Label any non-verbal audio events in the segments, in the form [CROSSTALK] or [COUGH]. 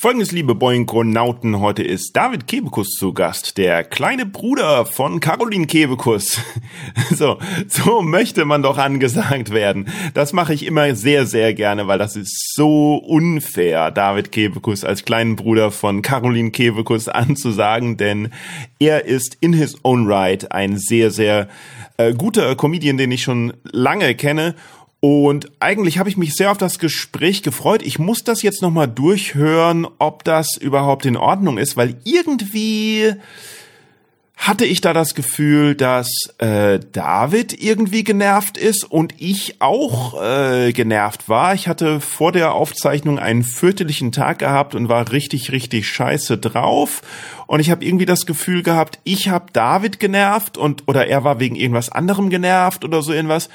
Folgendes, liebe Boinkonauten, heute ist David Kebekus zu Gast, der kleine Bruder von Caroline Kebekus. [LAUGHS] So, so möchte man doch angesagt werden. Das mache ich immer sehr, sehr gerne, weil das ist so unfair, David Kebekus als kleinen Bruder von Caroline Kebekus anzusagen, denn er ist in his own right ein sehr, sehr äh, guter Comedian, den ich schon lange kenne und eigentlich habe ich mich sehr auf das Gespräch gefreut. Ich muss das jetzt nochmal durchhören, ob das überhaupt in Ordnung ist, weil irgendwie hatte ich da das Gefühl, dass äh, David irgendwie genervt ist und ich auch äh, genervt war. Ich hatte vor der Aufzeichnung einen fürchterlichen Tag gehabt und war richtig, richtig scheiße drauf. Und ich habe irgendwie das Gefühl gehabt, ich habe David genervt und oder er war wegen irgendwas anderem genervt oder so irgendwas.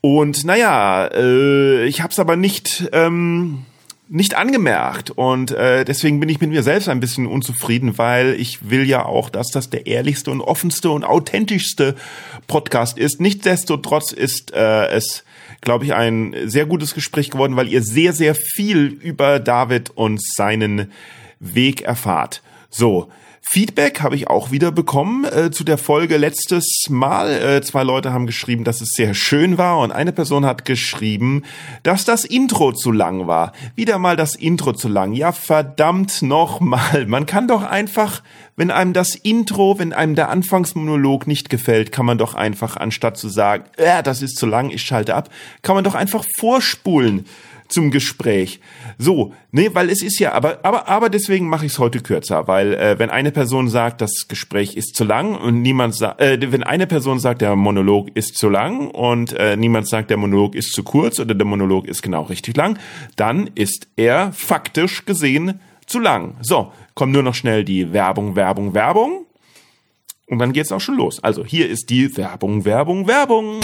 Und naja, äh, ich habe es aber nicht. Ähm, nicht angemerkt und äh, deswegen bin ich mit mir selbst ein bisschen unzufrieden, weil ich will ja auch, dass das der ehrlichste und offenste und authentischste Podcast ist. Nichtsdestotrotz ist äh, es, glaube ich, ein sehr gutes Gespräch geworden, weil ihr sehr, sehr viel über David und seinen Weg erfahrt. So, Feedback habe ich auch wieder bekommen äh, zu der Folge letztes Mal. Äh, zwei Leute haben geschrieben, dass es sehr schön war und eine Person hat geschrieben, dass das Intro zu lang war. Wieder mal das Intro zu lang. Ja, verdammt nochmal. Man kann doch einfach, wenn einem das Intro, wenn einem der Anfangsmonolog nicht gefällt, kann man doch einfach, anstatt zu sagen, äh, das ist zu lang, ich schalte ab, kann man doch einfach vorspulen zum Gespräch. So, nee, weil es ist ja, aber, aber, aber deswegen mache ich es heute kürzer, weil äh, wenn eine Person sagt, das Gespräch ist zu lang und niemand sagt, äh, wenn eine Person sagt, der Monolog ist zu lang und äh, niemand sagt, der Monolog ist zu kurz oder der Monolog ist genau richtig lang, dann ist er faktisch gesehen zu lang. So, kommt nur noch schnell die Werbung, Werbung, Werbung. Und dann geht's auch schon los. Also hier ist die Werbung, Werbung, Werbung.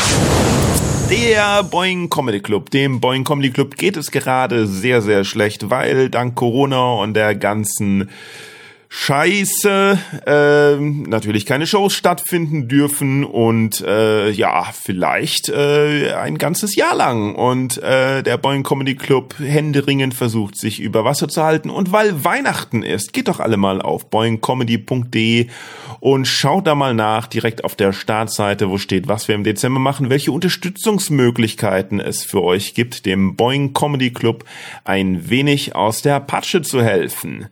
Der Boeing Comedy Club. Dem Boeing Comedy Club geht es gerade sehr, sehr schlecht, weil dank Corona und der ganzen Scheiße, äh, natürlich keine Shows stattfinden dürfen und äh, ja, vielleicht äh, ein ganzes Jahr lang. Und äh, der Boeing Comedy Club händeringend versucht, sich über Wasser zu halten. Und weil Weihnachten ist, geht doch alle mal auf boingcomedy.de und schaut da mal nach, direkt auf der Startseite, wo steht, was wir im Dezember machen, welche Unterstützungsmöglichkeiten es für euch gibt, dem Boeing Comedy Club ein wenig aus der Patsche zu helfen.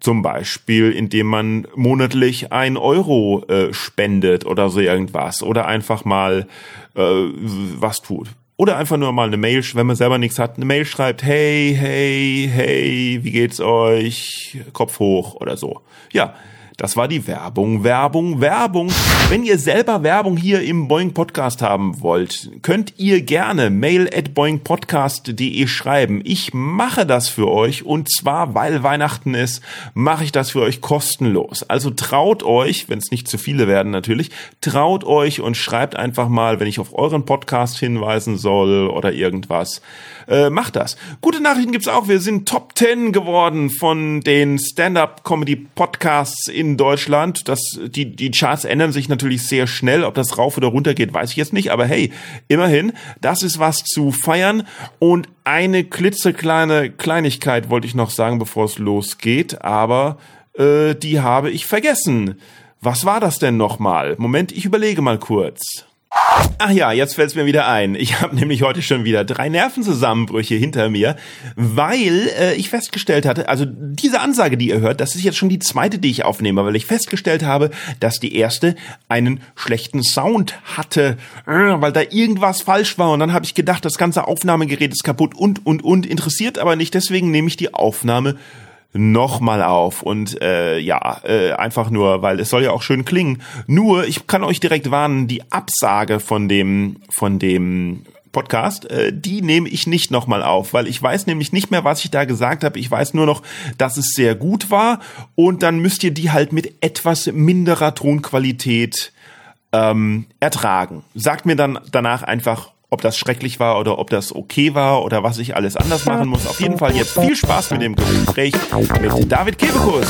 Zum Beispiel, indem man monatlich ein Euro äh, spendet oder so irgendwas. Oder einfach mal äh, was tut. Oder einfach nur mal eine Mail, wenn man selber nichts hat, eine Mail schreibt, hey, hey, hey, wie geht's euch? Kopf hoch oder so. Ja, das war die Werbung, Werbung, Werbung. Wenn ihr selber Werbung hier im Boeing Podcast haben wollt, könnt ihr gerne mail at boingpodcast.de schreiben. Ich mache das für euch und zwar, weil Weihnachten ist, mache ich das für euch kostenlos. Also traut euch, wenn es nicht zu viele werden natürlich, traut euch und schreibt einfach mal, wenn ich auf euren Podcast hinweisen soll oder irgendwas. Äh, macht das. Gute Nachrichten gibt's auch. Wir sind Top 10 geworden von den Stand-up-Comedy-Podcasts in in Deutschland. Das, die, die Charts ändern sich natürlich sehr schnell. Ob das rauf oder runter geht, weiß ich jetzt nicht. Aber hey, immerhin, das ist was zu feiern. Und eine klitzekleine Kleinigkeit wollte ich noch sagen, bevor es losgeht. Aber äh, die habe ich vergessen. Was war das denn nochmal? Moment, ich überlege mal kurz. Ach ja, jetzt fällt es mir wieder ein. Ich habe nämlich heute schon wieder drei Nervenzusammenbrüche hinter mir, weil äh, ich festgestellt hatte, also diese Ansage, die ihr hört, das ist jetzt schon die zweite, die ich aufnehme, weil ich festgestellt habe, dass die erste einen schlechten Sound hatte, äh, weil da irgendwas falsch war und dann habe ich gedacht, das ganze Aufnahmegerät ist kaputt und und und interessiert aber nicht, deswegen nehme ich die Aufnahme nochmal auf und äh, ja, äh, einfach nur, weil es soll ja auch schön klingen. Nur, ich kann euch direkt warnen, die Absage von dem, von dem Podcast, äh, die nehme ich nicht nochmal auf, weil ich weiß nämlich nicht mehr, was ich da gesagt habe. Ich weiß nur noch, dass es sehr gut war und dann müsst ihr die halt mit etwas minderer Tonqualität ähm, ertragen. Sagt mir dann danach einfach, ob das schrecklich war oder ob das okay war oder was ich alles anders machen muss. Auf jeden Fall jetzt viel Spaß mit dem Gespräch mit David Kebekus.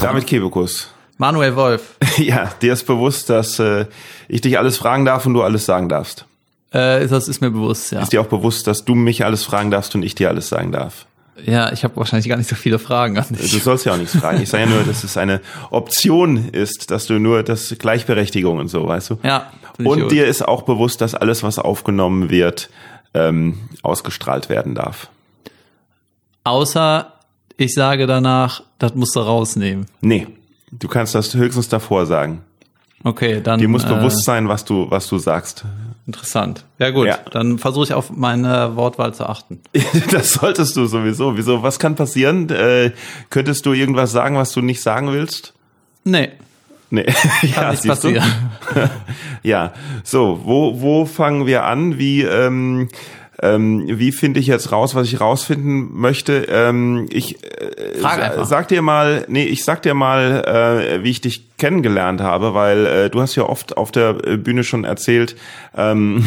David Kebekus. Manuel Wolf. [LAUGHS] Ja, dir ist bewusst, dass äh, ich dich alles fragen darf und du alles sagen darfst. Äh, das ist mir bewusst, ja. Ist dir auch bewusst, dass du mich alles fragen darfst und ich dir alles sagen darf? Ja, ich habe wahrscheinlich gar nicht so viele Fragen an dich. Du sollst ja auch nichts fragen. Ich sage ja nur, dass es eine Option ist, dass du nur das Gleichberechtigung und so, weißt du? Ja. Und gut. dir ist auch bewusst, dass alles, was aufgenommen wird, ähm, ausgestrahlt werden darf. Außer ich sage danach, das musst du rausnehmen. Nee, du kannst das höchstens davor sagen. Okay, dann. Dir muss äh, bewusst sein, was du, was du sagst. Interessant. Ja gut, ja. dann versuche ich auf meine Wortwahl zu achten. [LAUGHS] das solltest du sowieso. Wieso? Was kann passieren? Äh, könntest du irgendwas sagen, was du nicht sagen willst? Nee. Nee, [LAUGHS] kann ja, nichts passieren. [LAUGHS] ja, so, wo, wo fangen wir an? Wie, ähm, ähm, wie finde ich jetzt raus, was ich rausfinden möchte? Ähm, ich äh, sag dir mal, nee, ich sag dir mal, äh, wie ich dich kennengelernt habe, weil äh, du hast ja oft auf der Bühne schon erzählt, ähm,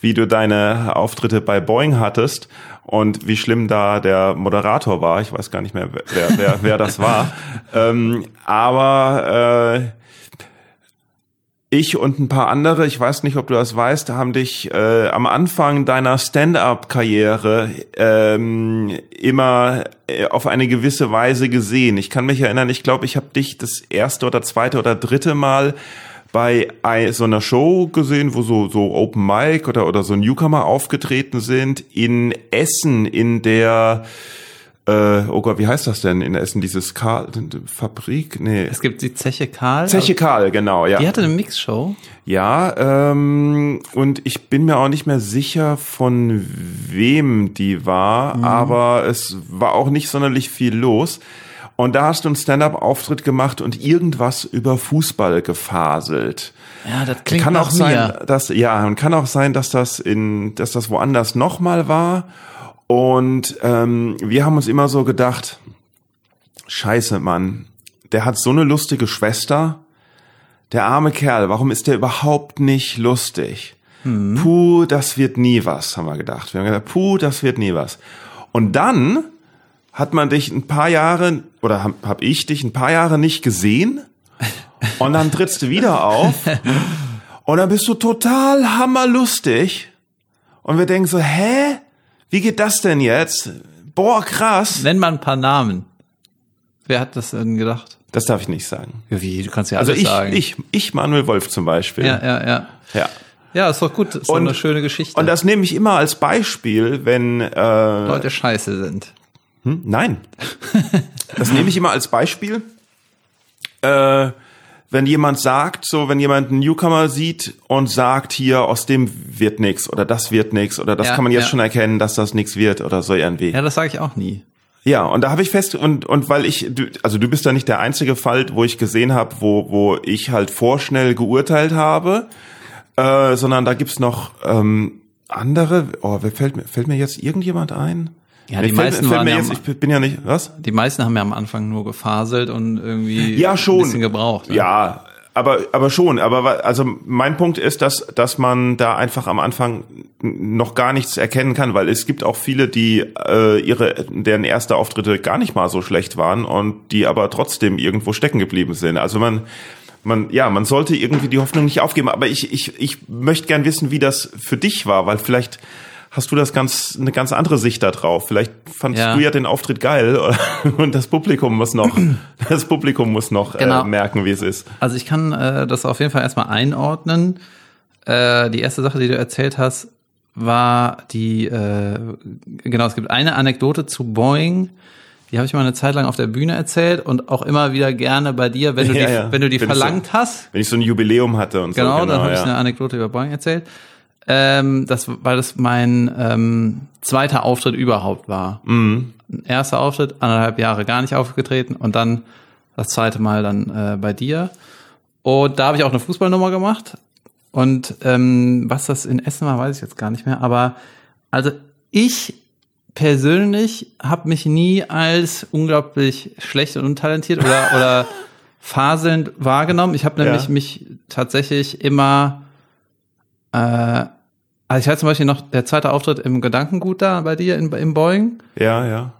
wie du deine Auftritte bei Boeing hattest und wie schlimm da der Moderator war. Ich weiß gar nicht mehr, wer, wer, wer das war. [LAUGHS] ähm, aber äh, ich und ein paar andere, ich weiß nicht, ob du das weißt, haben dich äh, am Anfang deiner Stand-up-Karriere ähm, immer äh, auf eine gewisse Weise gesehen. Ich kann mich erinnern, ich glaube, ich habe dich das erste oder zweite oder dritte Mal bei so einer Show gesehen, wo so, so Open Mic oder, oder so Newcomer aufgetreten sind, in Essen, in der äh, oh Gott, wie heißt das denn in Essen? Dieses Karl Fabrik? Nee. Es gibt die Zeche Karl. Zeche Karl, genau, ja. Die hatte eine Mixshow. Ja, ähm, und ich bin mir auch nicht mehr sicher, von wem die war, mhm. aber es war auch nicht sonderlich viel los. Und da hast du einen Stand-up-Auftritt gemacht und irgendwas über Fußball gefaselt. Ja, das klingt kann auch sein, dass ja, und kann auch sein, dass das in, dass das woanders nochmal war und ähm, wir haben uns immer so gedacht, scheiße, Mann, der hat so eine lustige Schwester. Der arme Kerl, warum ist der überhaupt nicht lustig? Hm. Puh, das wird nie was, haben wir gedacht. Wir haben gedacht, puh, das wird nie was. Und dann hat man dich ein paar Jahre, oder hab, hab ich dich ein paar Jahre nicht gesehen. Und dann trittst du wieder auf. Und dann bist du total hammerlustig. Und wir denken so, hä? Wie geht das denn jetzt? Boah, krass. Nenn mal ein paar Namen. Wer hat das denn gedacht? Das darf ich nicht sagen. Wie? Du kannst ja also alles ich, sagen. ich, ich, Manuel Wolf zum Beispiel. Ja, ja, ja. Ja. Ja, ist doch gut. Ist und, eine schöne Geschichte. Und das nehme ich immer als Beispiel, wenn äh, Leute scheiße sind. Hm? Nein. das nehme ich immer als Beispiel. Äh, wenn jemand sagt, so wenn jemand einen Newcomer sieht und sagt, hier aus dem wird nix oder das wird nix oder das Ja, kann man jetzt ja. schon erkennen, dass das nix wird oder so irgendwie. Ja, das sage ich auch nie. Ja, und da habe ich fest und und weil ich du, also du bist da nicht der einzige Fall, wo ich gesehen habe, wo wo ich halt vorschnell geurteilt habe, äh, sondern da gibt's noch ähm, andere. Oh, wer fällt mir fällt mir jetzt irgendjemand ein? Ja, die fällt, meisten fällt waren mir jetzt, am, ich bin ja nicht was? die meisten haben ja am Anfang nur gefaselt und irgendwie Ja, schon. ein bisschen gebraucht. ne? Ja, aber aber schon, aber also mein Punkt ist, dass dass man da einfach am Anfang noch gar nichts erkennen kann, weil es gibt auch viele, die äh, ihre deren erste Auftritte gar nicht mal so schlecht waren und die aber trotzdem irgendwo stecken geblieben sind. Also man man ja, man sollte irgendwie die Hoffnung nicht aufgeben, aber ich ich ich möchte gern wissen, wie das für dich war, weil vielleicht hast du das ganz eine ganz andere Sicht da drauf. Vielleicht fandst Ja. du ja den Auftritt geil [LAUGHS] und das Publikum muss noch [CLEARS THROAT] das Publikum muss noch Genau. äh, merken, wie es ist. Also ich kann äh, das auf jeden Fall erstmal einordnen. Äh, die erste Sache, die du erzählt hast, war die, äh, genau, es gibt eine Anekdote zu Boeing, die habe ich mal eine Zeit lang auf der Bühne erzählt und auch immer wieder gerne bei dir, wenn du [LAUGHS] Ja, die, ja. wenn du die Wenn ich so- verlangt hast. Wenn ich so ein Jubiläum hatte und Genau, so. dann habe ich eine Anekdote über Boeing erzählt. Ähm, das, weil das mein ähm, zweiter Auftritt überhaupt war. Mhm. Erster Auftritt, anderthalb Jahre gar nicht aufgetreten und dann das zweite Mal dann äh, bei dir. Und da habe ich auch eine Fußballnummer gemacht. Und ähm, was das in Essen war, weiß ich jetzt gar nicht mehr. Aber also ich persönlich habe mich nie als unglaublich schlecht und untalentiert oder, [LAUGHS] oder faselnd wahrgenommen. Ich habe nämlich Ja. mich tatsächlich immer, äh, also ich hatte zum Beispiel noch der zweite Auftritt im Gedankengut da bei dir in, im Boeing. Ja, ja.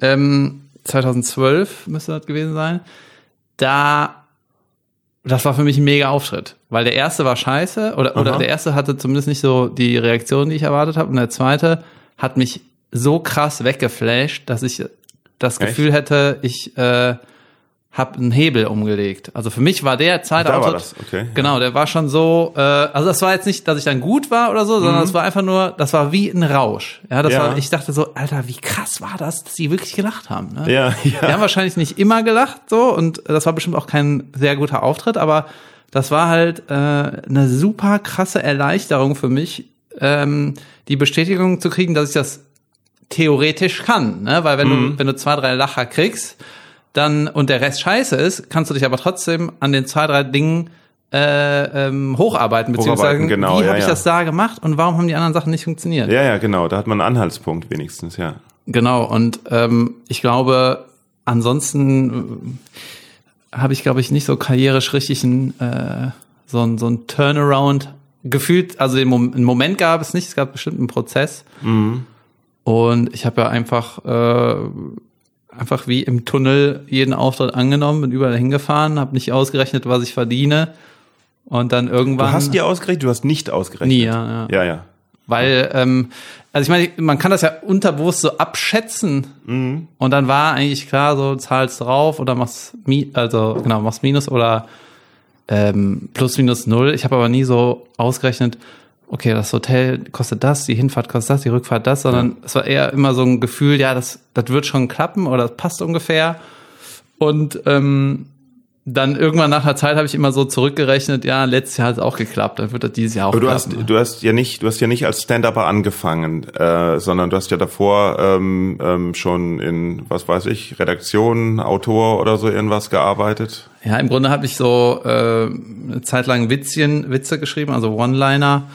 Ähm, 2012 müsste das gewesen sein. Da, das war für mich ein mega Auftritt, weil der erste war scheiße oder, oder der erste hatte zumindest nicht so die Reaktion, die ich erwartet habe und der zweite hat mich so krass weggeflasht, dass ich das Echt? Gefühl hätte, ich äh, habe einen Hebel umgelegt. Also für mich war der zweite Da okay. genau, der war schon so, äh, also das war jetzt nicht, dass ich dann gut war oder so, sondern es war einfach nur, das war wie ein Rausch. Ja, das Mhm. Ja. war, ich dachte so, Alter, wie krass war das, dass die wirklich gelacht haben. Ne? Ja, Die ja. haben wahrscheinlich nicht immer gelacht so und das war bestimmt auch kein sehr guter Auftritt, aber das war halt äh, eine super krasse Erleichterung für mich, ähm, die Bestätigung zu kriegen, dass ich das theoretisch kann, ne? Weil wenn Mhm. du wenn du zwei drei Lacher kriegst, dann und der Rest scheiße ist, kannst du dich aber trotzdem an den zwei drei Dingen äh, ähm, hocharbeiten beziehungsweise Hocharbeiten, genau, wie ja, habe ich ja. das da gemacht und warum haben die anderen Sachen nicht funktioniert? Ja, ja, genau. Da hat man einen Anhaltspunkt wenigstens, ja. Genau, und ähm, ich glaube, ansonsten äh, habe ich, glaube ich, nicht so karrierisch richtig ein, äh, so ein, so ein Turnaround gefühlt. Also den Mom einen Moment gab es nicht, es gab bestimmt einen Prozess. Und ich habe ja einfach, äh, einfach wie im Tunnel jeden Auftritt angenommen, bin überall hingefahren, habe nicht ausgerechnet, was ich verdiene. Und dann irgendwann. Du hast dir ausgerechnet, du hast nicht ausgerechnet. Nie, ja, ja. Ja, ja. Weil, ähm, also ich meine, man kann das ja unterbewusst so abschätzen. Mhm. Und dann war eigentlich klar, so zahlst drauf oder machst Mi also genau, machst Minus oder ähm, plus minus null. Ich habe aber nie so ausgerechnet, okay, das Hotel kostet das, die Hinfahrt kostet das, die Rückfahrt das, sondern es war eher immer so ein Gefühl, ja, das, das wird schon klappen oder das passt ungefähr. Und ähm, dann irgendwann nach einer Zeit habe ich immer so zurückgerechnet, ja, letztes Jahr hat es auch geklappt, dann wird das dieses Jahr auch Aber du klappen. hast, du hast ja nicht, du hast ja nicht als Stand-Upper angefangen, äh, sondern du hast ja davor ähm, ähm, schon in, was weiß ich, Redaktion, Autor oder so irgendwas gearbeitet. Ja, im Grunde habe ich so äh, eine Zeit lang Witzchen, Witze geschrieben, also One-Liner.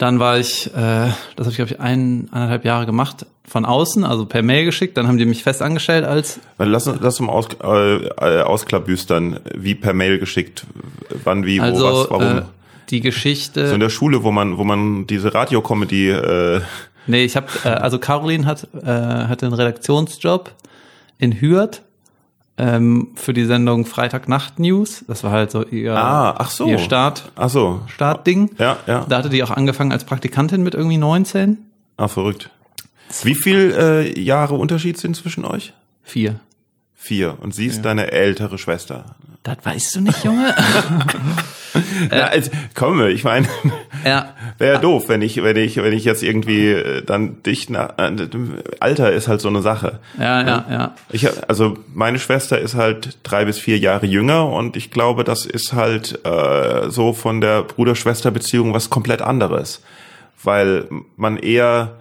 Dann war ich, äh, das habe ich glaube ich ein, eineinhalb Jahre gemacht, von außen, also per Mail geschickt. Dann haben die mich fest angestellt als, Lass, uns- lass uns mal aus, äh, ausklabüstern, wie per Mail geschickt, wann, wie, wo, also was, warum. äh, die Geschichte. so in der Schule, wo man, wo man diese Radiokomödie, äh, nee, ich habe, äh, also Caroline hat äh, hatte einen Redaktionsjob in Hürth ähm, für die Sendung Freitagnacht News. Das war halt so ihr, Ah, ach so. ihr Start, ach so, Startding. ja, ja, Da hatte die auch angefangen als Praktikantin mit irgendwie 19. ah, verrückt. Wie viel äh, Jahre Unterschied sind zwischen euch? Vier. Vier. Und sie ist deine ältere Schwester. Das weißt du nicht, Junge? [LAUGHS] [LAUGHS] Ja, also, komm, ich meine, [LAUGHS] ja. wäre ja doof, wenn ich, wenn ich, wenn ich jetzt irgendwie äh, dann dich nach, äh, Alter ist halt so eine Sache. Ja, ja, ja. Ich, also meine Schwester ist halt drei bis vier Jahre jünger und ich glaube, das ist halt äh, so von der Bruder-Schwester-Beziehung was komplett anderes, weil man eher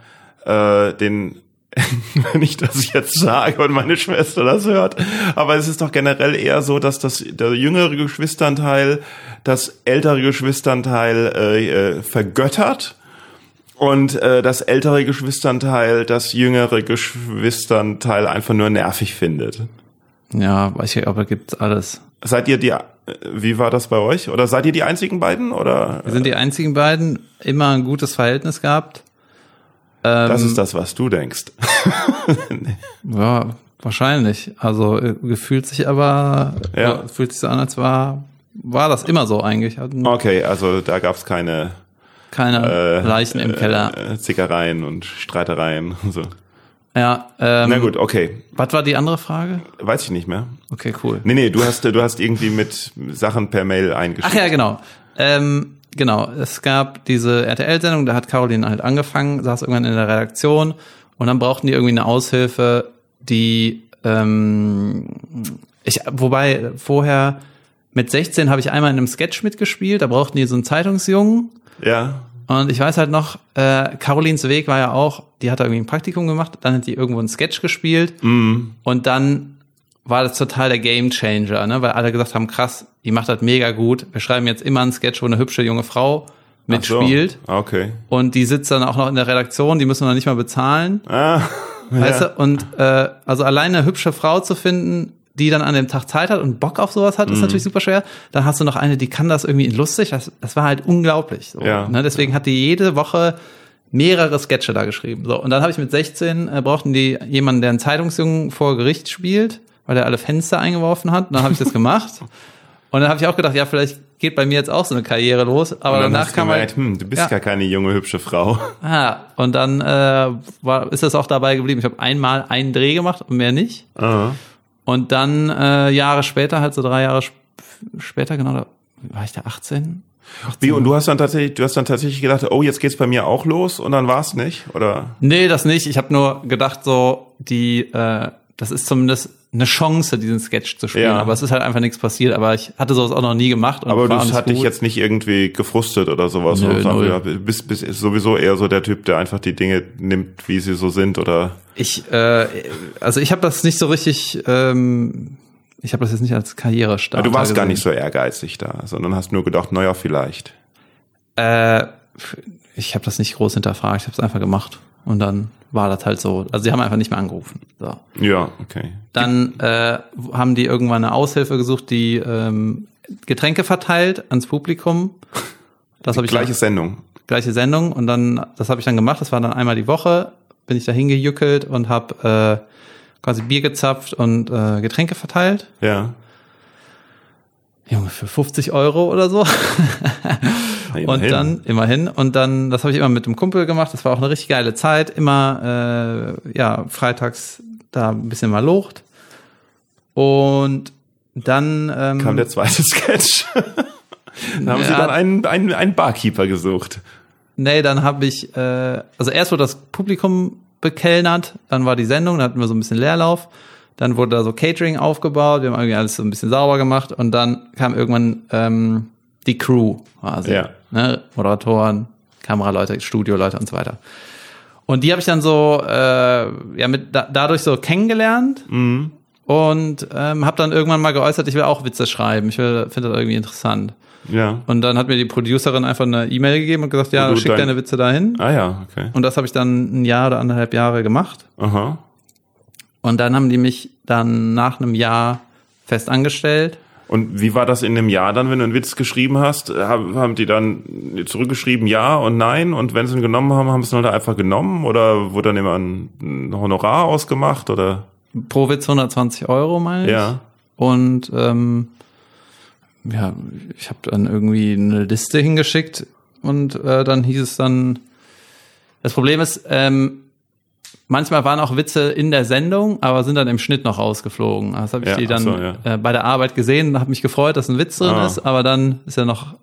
äh, den [LAUGHS] dass ich jetzt sage und meine Schwester das hört, aber es ist doch generell eher so, dass das der jüngere Geschwisternteil das ältere Geschwisternteil äh, äh, vergöttert und äh, das ältere Geschwisternteil das jüngere Geschwisternteil einfach nur nervig findet. Ja, weiß ich, aber gibt's alles. Seid ihr die, äh, wie war das bei euch? Oder seid ihr die einzigen beiden? Oder Wir sind die einzigen beiden, immer ein gutes Verhältnis gehabt. Das ist das, was du denkst? [LAUGHS] Ja, wahrscheinlich. Also äh, gefühlt sich aber, Ja. fühlt sich so an, als war, war das immer so eigentlich. Okay, also da gab's keine keine äh, Leichen im Keller. äh, Zickereien und Streitereien und so. Ja, ähm, Na gut, okay, was war die andere Frage? weiß ich nicht mehr. Okay, cool. Nee, nee, du hast du hast irgendwie mit Sachen per Mail eingeschickt. Ach ja, genau. Ähm, genau, es gab diese RTL-Sendung, da hat Caroline halt angefangen, saß irgendwann in der Redaktion und dann brauchten die irgendwie eine Aushilfe, die ähm, ich, wobei vorher mit 16 habe ich einmal in einem Sketch mitgespielt, da brauchten die so einen Zeitungsjungen Ja. und ich weiß halt noch, äh, Carolins Weg war ja auch, die hat da irgendwie ein Praktikum gemacht, dann hat die irgendwo einen Sketch gespielt und dann war das total der Game Changer, ne? weil alle gesagt haben, krass, die macht das mega gut. Wir schreiben jetzt immer einen Sketch, wo eine hübsche junge Frau mitspielt So. Okay. und die sitzt dann auch noch in der Redaktion, die müssen wir noch nicht mal bezahlen. Ah, [LAUGHS] Weißt ja. du? Und äh, also alleine eine hübsche Frau zu finden, die dann an dem Tag Zeit hat und Bock auf sowas hat, ist Mhm. natürlich super schwer. Dann hast du noch eine, die kann das irgendwie lustig. Das, das war halt unglaublich. So, Ja. ne? Deswegen hat die jede Woche mehrere Sketche da geschrieben. So, und dann habe ich mit 16 äh, brauchten die jemanden, der einen Zeitungsjungen vor Gericht spielt, weil er alle Fenster eingeworfen hat. Und dann habe ich das gemacht. [LAUGHS] Und dann habe ich auch gedacht, ja, vielleicht geht bei mir jetzt auch so eine Karriere los. Aber danach kam halt, hm, du bist Ja. gar keine junge, hübsche Frau. [LAUGHS] ah, und dann äh, war, ist das auch dabei geblieben. Ich habe einmal einen Dreh gemacht und mehr nicht. Aha. Und dann äh, Jahre später, halt so drei Jahre sp später, genau, da war ich da 18? Wie, und du hast dann tatsächlich, du hast dann tatsächlich gedacht, oh, jetzt geht's bei mir auch los und dann war's nicht, oder? Nee, das nicht. Ich habe nur gedacht, so, die, äh, das ist zumindest eine Chance, diesen Sketch zu spielen. Ja. Aber es ist halt einfach nichts passiert. Aber ich hatte sowas auch noch nie gemacht. Aber das hat dich gut. jetzt nicht irgendwie gefrustet oder sowas. Nö, oder ja, bist, bist ist sowieso eher so der Typ, der einfach die Dinge nimmt, wie sie so sind, oder? Ich, äh, also ich habe das nicht so richtig. Ähm, ich habe das jetzt nicht als Karrierestarter. du warst gar gesehen. nicht so ehrgeizig da, sondern hast nur gedacht, naja, vielleicht. Äh, ich habe das nicht groß hinterfragt. Ich habe es einfach gemacht. Und dann war das halt so. Also sie haben einfach nicht mehr angerufen. So. Ja, okay. Dann äh, haben die irgendwann eine Aushilfe gesucht, die ähm, Getränke verteilt ans Publikum. Das habe ich Gleiche Sendung. gleiche Sendung und dann das habe ich dann gemacht. Das war dann einmal die Woche. Bin ich da hingejückelt und habe äh, quasi Bier gezapft und äh, Getränke verteilt. Ja. Junge, für 50 Euro oder so. [LAUGHS] Na, Und dann, immerhin, und dann, das habe ich immer mit dem Kumpel gemacht, das war auch eine richtig geile Zeit, immer, äh, ja, freitags da ein bisschen mal locht. Und dann, ähm, kam der zweite [LAUGHS] Sketch. da haben sie Ja. dann einen, einen, einen Barkeeper gesucht. nee, dann habe ich, äh, also erst wurde das Publikum bekellnert, dann war die Sendung, dann hatten wir so ein bisschen Leerlauf, dann wurde da so Catering aufgebaut, wir haben irgendwie alles so ein bisschen sauber gemacht und dann kam irgendwann ähm, die Crew quasi. Ja. Ne? Moderatoren, Kameraleute, Studioleute und so weiter. Und die habe ich dann so äh, ja mit da, dadurch so kennengelernt und ähm, habe dann irgendwann mal geäußert, ich will auch Witze schreiben. Ich finde das irgendwie interessant. Ja. Und dann hat mir die Producerin einfach eine E-Mail gegeben und gesagt, ja, du schick dein- deine Witze dahin. Ah ja, okay. Und das habe ich dann ein Jahr oder anderthalb Jahre gemacht. Aha. Und dann haben die mich dann nach einem Jahr fest angestellt. Und wie war das in dem Jahr dann, wenn du einen Witz geschrieben hast? Haben, haben die dann zurückgeschrieben ja und nein? Und wenn sie ihn genommen haben, haben sie ihn halt einfach genommen? Oder wurde dann immer ein ein Honorar ausgemacht? Oder? Pro Witz 120 Euro, meine ich. Ja. Und ähm, ja, ich habe dann irgendwie eine Liste hingeschickt und äh, dann hieß es dann, das Problem ist, ähm, manchmal waren auch Witze in der Sendung, aber sind dann im Schnitt noch rausgeflogen. Das habe ich Ja, die dann so, ja. äh, bei der Arbeit gesehen und habe mich gefreut, dass ein Witz drin Ah. ist, aber dann ist er noch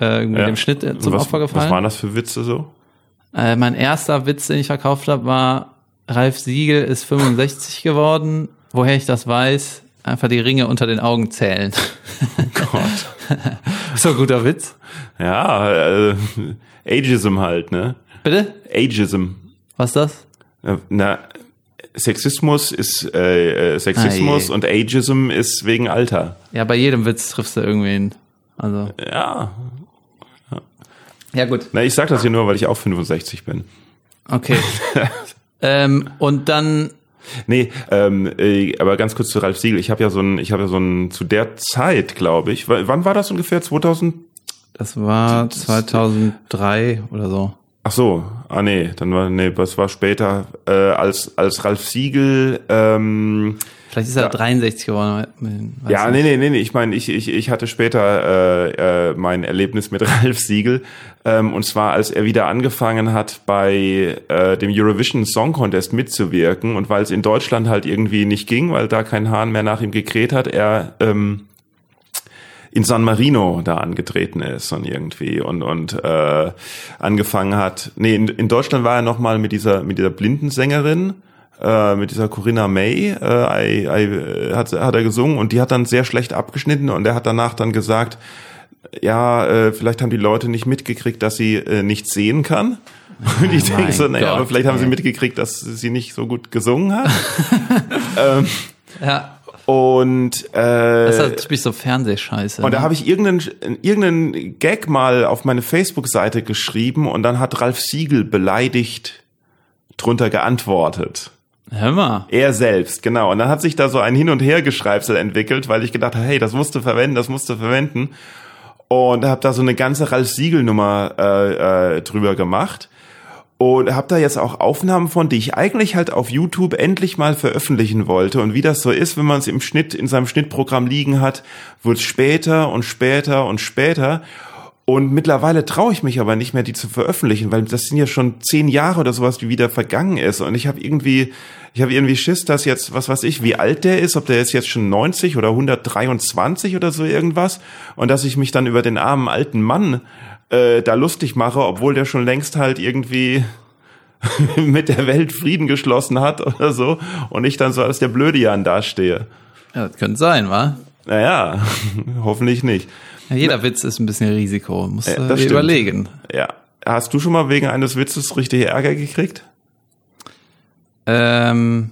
äh, irgendwie Ja. dem Schnitt äh, zum was, Opfer gefallen. Was waren das für Witze so? Äh, mein erster Witz, den ich verkauft habe, war Ralf Siegel ist 65 geworden. Woher ich das weiß, einfach die Ringe unter den Augen zählen. Gott. [LAUGHS] so ein guter Witz. Ja, äh, Ageism halt, ne? Bitte? Ageism. Was ist das? Na, Sexismus ist äh, äh, Sexismus Ah, und Ageism ist wegen Alter. Ja, bei jedem Witz triffst du irgendwen. Also. Ja. Ja, gut. Na, ich sag das hier nur, weil ich auch 65 bin. Okay. [LAUGHS] ähm, und dann, Nee, ähm, äh, aber ganz kurz zu Ralf Siegel. Ich habe ja so ein, ich habe ja so ein, zu der Zeit, glaube ich, wann war das ungefähr? 2000? das war 2003 oder so. Ach so, ah nee, dann war, nee, das war später, äh, als, als Ralf Siegel, ähm, Vielleicht ist er Ja. 63 geworden. ja, nicht. nee, nee, nee, nee, ich meine, ich, ich, ich hatte später äh, äh, mein Erlebnis mit [LAUGHS] Ralf Siegel, ähm, und zwar als er wieder angefangen hat, bei äh, dem Eurovision Song Contest mitzuwirken und weil es in Deutschland halt irgendwie nicht ging, weil da kein Hahn mehr nach ihm gekräht hat, er ähm, in San Marino da angetreten ist und irgendwie und und äh, angefangen hat. Nee, in, in Deutschland war er noch mal mit dieser mit dieser blinden Sängerin, äh, mit dieser Corinna May, äh, I, I, äh, hat hat er gesungen und die hat dann sehr schlecht abgeschnitten und er hat danach dann gesagt, ja, äh, vielleicht haben die Leute nicht mitgekriegt, dass sie äh, nicht sehen kann. Und ich denke so, naja, Gott, aber vielleicht haben sie mitgekriegt, dass sie nicht so gut gesungen hat. [LAUGHS] ähm, Ja, und äh, das ist halt typisch so Fernsehscheiße. und da ne? habe ich irgendeinen, irgendeinen Gag mal auf meine Facebook-Seite geschrieben und dann hat Ralf Siegel beleidigt drunter geantwortet. Hör mal. Er selbst, genau. Und dann hat sich da so ein Hin- und Hergeschreibsel entwickelt, weil ich gedacht habe, hey, das musst du verwenden, das musst du verwenden. Und habe da so eine ganze Ralf Siegel-Nummer äh, äh, drüber gemacht. Und habe da jetzt auch Aufnahmen von, die ich eigentlich halt auf YouTube endlich mal veröffentlichen wollte. Und wie das so ist, wenn man es im Schnitt, in seinem Schnittprogramm liegen hat, wird später und später und später. Und mittlerweile traue ich mich aber nicht mehr, die zu veröffentlichen, weil das sind ja schon zehn Jahre oder sowas, wie wieder vergangen ist. Und ich habe irgendwie, ich habe irgendwie Schiss, dass jetzt, was weiß ich, wie alt der ist, ob der ist jetzt schon 90 oder 123 oder so irgendwas. Und dass ich mich dann über den armen alten Mann äh, da lustig mache, obwohl der schon längst halt irgendwie [LAUGHS] mit der Welt Frieden geschlossen hat oder so. Und ich dann so als der blöde Jan dastehe. Ja, das könnte sein, wa? Naja, [LAUGHS] hoffentlich nicht. Ja, jeder Witz ist ein bisschen Risiko. Muss Ja, äh, stimmt. überlegen. Ja. Hast du schon mal wegen eines Witzes richtig Ärger gekriegt? Ähm,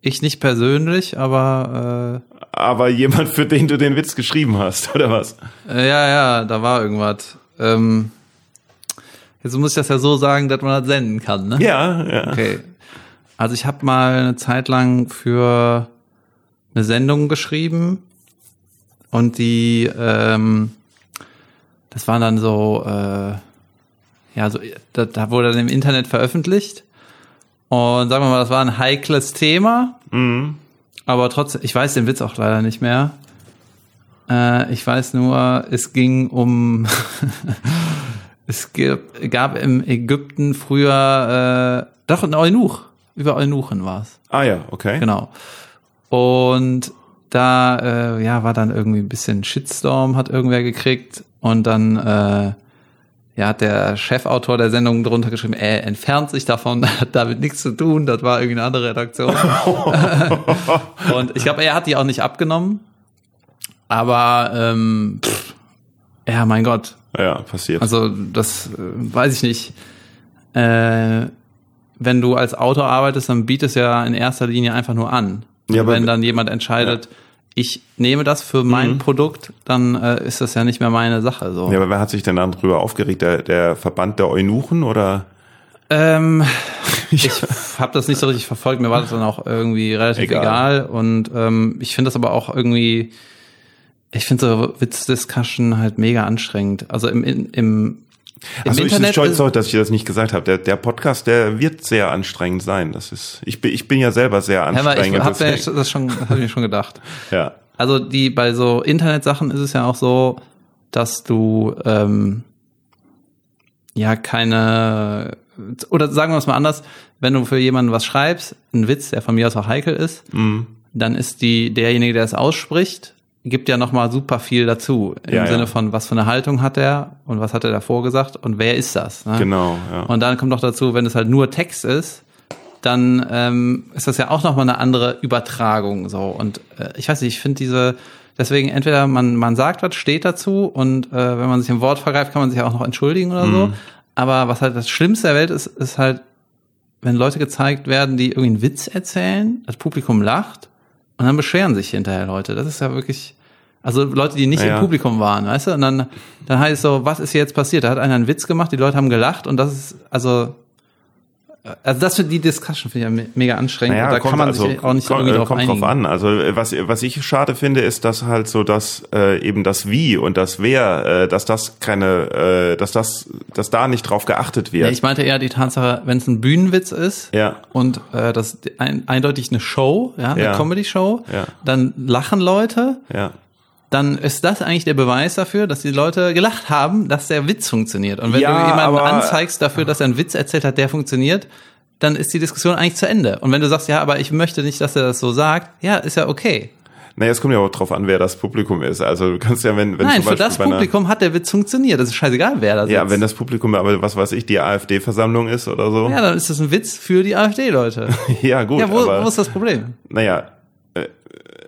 ich nicht persönlich, aber Aber jemand, für den du den Witz geschrieben hast, oder was? äh, ja, ja, da war irgendwas. Ähm, jetzt muss ich das ja so sagen, dass man das senden kann, ne? Ja, ja. Okay. Also ich habe mal eine Zeit lang für eine Sendung geschrieben und die, ähm, das war dann so, äh, ja, so, da, da wurde dann im Internet veröffentlicht und sagen wir mal, das war ein heikles Thema, aber trotzdem, ich weiß den Witz auch leider nicht mehr. Äh, ich weiß nur, es ging um, [LAUGHS] es gab, im Ägypten früher, äh, doch in Eunuch, über Eunuchen war es. Ah ja, okay. Genau. Und da äh, ja war dann irgendwie ein bisschen Shitstorm hat irgendwer gekriegt und dann äh, ja hat der Chefautor der Sendung drunter geschrieben, er entfernt sich davon, [LAUGHS] hat damit nichts zu tun, das war irgendwie eine andere Redaktion. [LAUGHS] und ich glaube, er hat die auch nicht abgenommen, aber ähm, pff, ja, mein Gott, Ja, passiert. also das äh, weiß ich nicht. Äh, wenn du als Autor arbeitest, dann bietest du ja in erster Linie einfach nur an. Ja, wenn dann jemand entscheidet, ich nehme das für mein Produkt, dann äh, ist das ja nicht mehr meine Sache. So. ja, aber wer hat sich denn dann drüber aufgeregt? Der, der Verband der Eunuchen oder? Ähm, [LAUGHS] ich habe das nicht so richtig verfolgt. Mir war das dann auch irgendwie relativ Egal. egal. Und ähm, ich finde das aber auch irgendwie, ich finde so Witzdiscussion halt mega anstrengend. Also im, im, im, Also ich bin Internet stolz, darauf, dass ich das nicht gesagt habe. Der, der Podcast, der wird sehr anstrengend sein. Das ist, ich bin, ich bin ja selber sehr Ja, aber ich anstrengend. habe das schon, hab ich mir schon gedacht. [LAUGHS] ja. Also die bei so Internetsachen ist es ja auch so, dass du ähm, ja keine oder sagen wir es mal anders, wenn du für jemanden was schreibst, ein Witz, der von mir aus auch heikel ist, Mhm. dann ist die derjenige, der es ausspricht, gibt ja noch mal super viel dazu im Ja, ja. Sinne von was für eine Haltung hat er und was hat er davor gesagt und wer ist das? Ne? Genau, ja. Und dann kommt noch dazu, wenn es halt nur Text ist, dann ähm, ist das ja auch nochmal eine andere Übertragung so. Und äh, ich weiß nicht, ich finde diese, deswegen entweder man, man sagt was, steht dazu und äh, wenn man sich im Wort vergreift, kann man sich auch noch entschuldigen oder so. Aber was halt das Schlimmste der Welt ist, ist halt, wenn Leute gezeigt werden, die irgendwie einen Witz erzählen, das Publikum lacht und dann beschweren sich hinterher Leute. Das ist ja wirklich, also Leute, die nicht Ja, im Publikum waren, weißt du? Und dann, dann heißt es so, was ist hier jetzt passiert? Da hat einer einen Witz gemacht, die Leute haben gelacht und das ist, also, also das für die Discussion finde ich ja mega anstrengend. und da kann man sich auch nicht kommt, irgendwie äh, drauf kommt drauf an. Also äh, was, was ich schade finde, ist, dass halt so das äh, eben das Wie und das Wer, äh, dass das keine, äh, dass das, dass da nicht drauf geachtet wird. Ja, ich meinte eher die Tatsache, wenn es ein Bühnenwitz ist Ja. und äh, das ein, eindeutig eine Show, ja, eine Ja. Comedy-Show, Ja. dann lachen Leute, ja. Dann ist das eigentlich der Beweis dafür, dass die Leute gelacht haben, dass der Witz funktioniert. Und wenn Ja, du jemanden aber- anzeigst dafür, dass er einen Witz erzählt hat, der funktioniert, dann ist die Diskussion eigentlich zu Ende. Und wenn du sagst, ja, aber ich möchte nicht, dass er das so sagt, ja, ist ja okay. Naja, es kommt ja auch drauf an, wer das Publikum ist. Also du kannst ja, wenn, wenn Nein, für das Publikum hat der Witz funktioniert. Das ist scheißegal, wer da sitzt. Ja, wenn das Publikum aber, was weiß ich, die AfD-Versammlung ist oder so. ja, dann ist das ein Witz für die AfD-Leute. [LAUGHS] Ja, gut, ja, wo, aber wo ist das Problem? naja,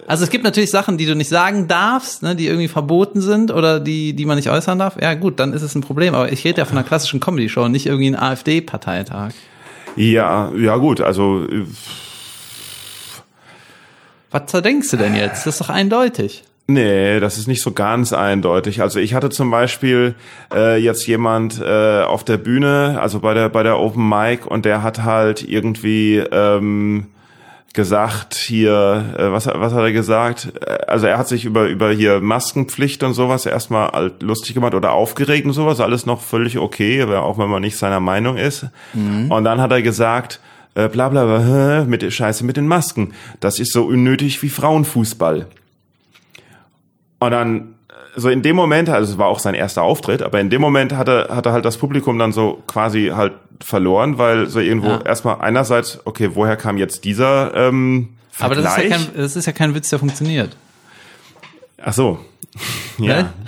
Also es gibt natürlich Sachen, die du nicht sagen darfst, ne, die irgendwie verboten sind oder die, die man nicht äußern darf. Ja gut, dann ist es ein Problem. Aber ich rede ja von einer klassischen Comedy-Show, nicht irgendwie ein AfD-Parteitag. ja, ja gut, also Was zerdenkst du denn jetzt? Das ist doch eindeutig. Nee, das ist nicht so ganz eindeutig. Also ich hatte zum Beispiel äh, jetzt jemand äh, auf der Bühne, also bei der bei der Open Mic, und der hat halt irgendwie ähm, gesagt hier, äh, was, was hat er gesagt? Äh, Also er hat sich über über hier Maskenpflicht und sowas erstmal halt lustig gemacht oder aufgeregt und sowas, alles noch völlig okay, aber auch wenn man nicht seiner Meinung ist. Und dann hat er gesagt, äh, bla bla bla, mit Scheiße mit den Masken. Das ist so unnötig wie Frauenfußball. Und dann, so in dem Moment, also es war auch sein erster Auftritt, aber in dem Moment hat er, hat er halt das Publikum dann so quasi halt verloren, weil so irgendwo Ja. erstmal einerseits, okay, woher kam jetzt dieser ähm, Aber Vergleich? das ist, ja kein, das ist ja kein Witz, der funktioniert. Ach so. [LAUGHS] Ja. [LAUGHS]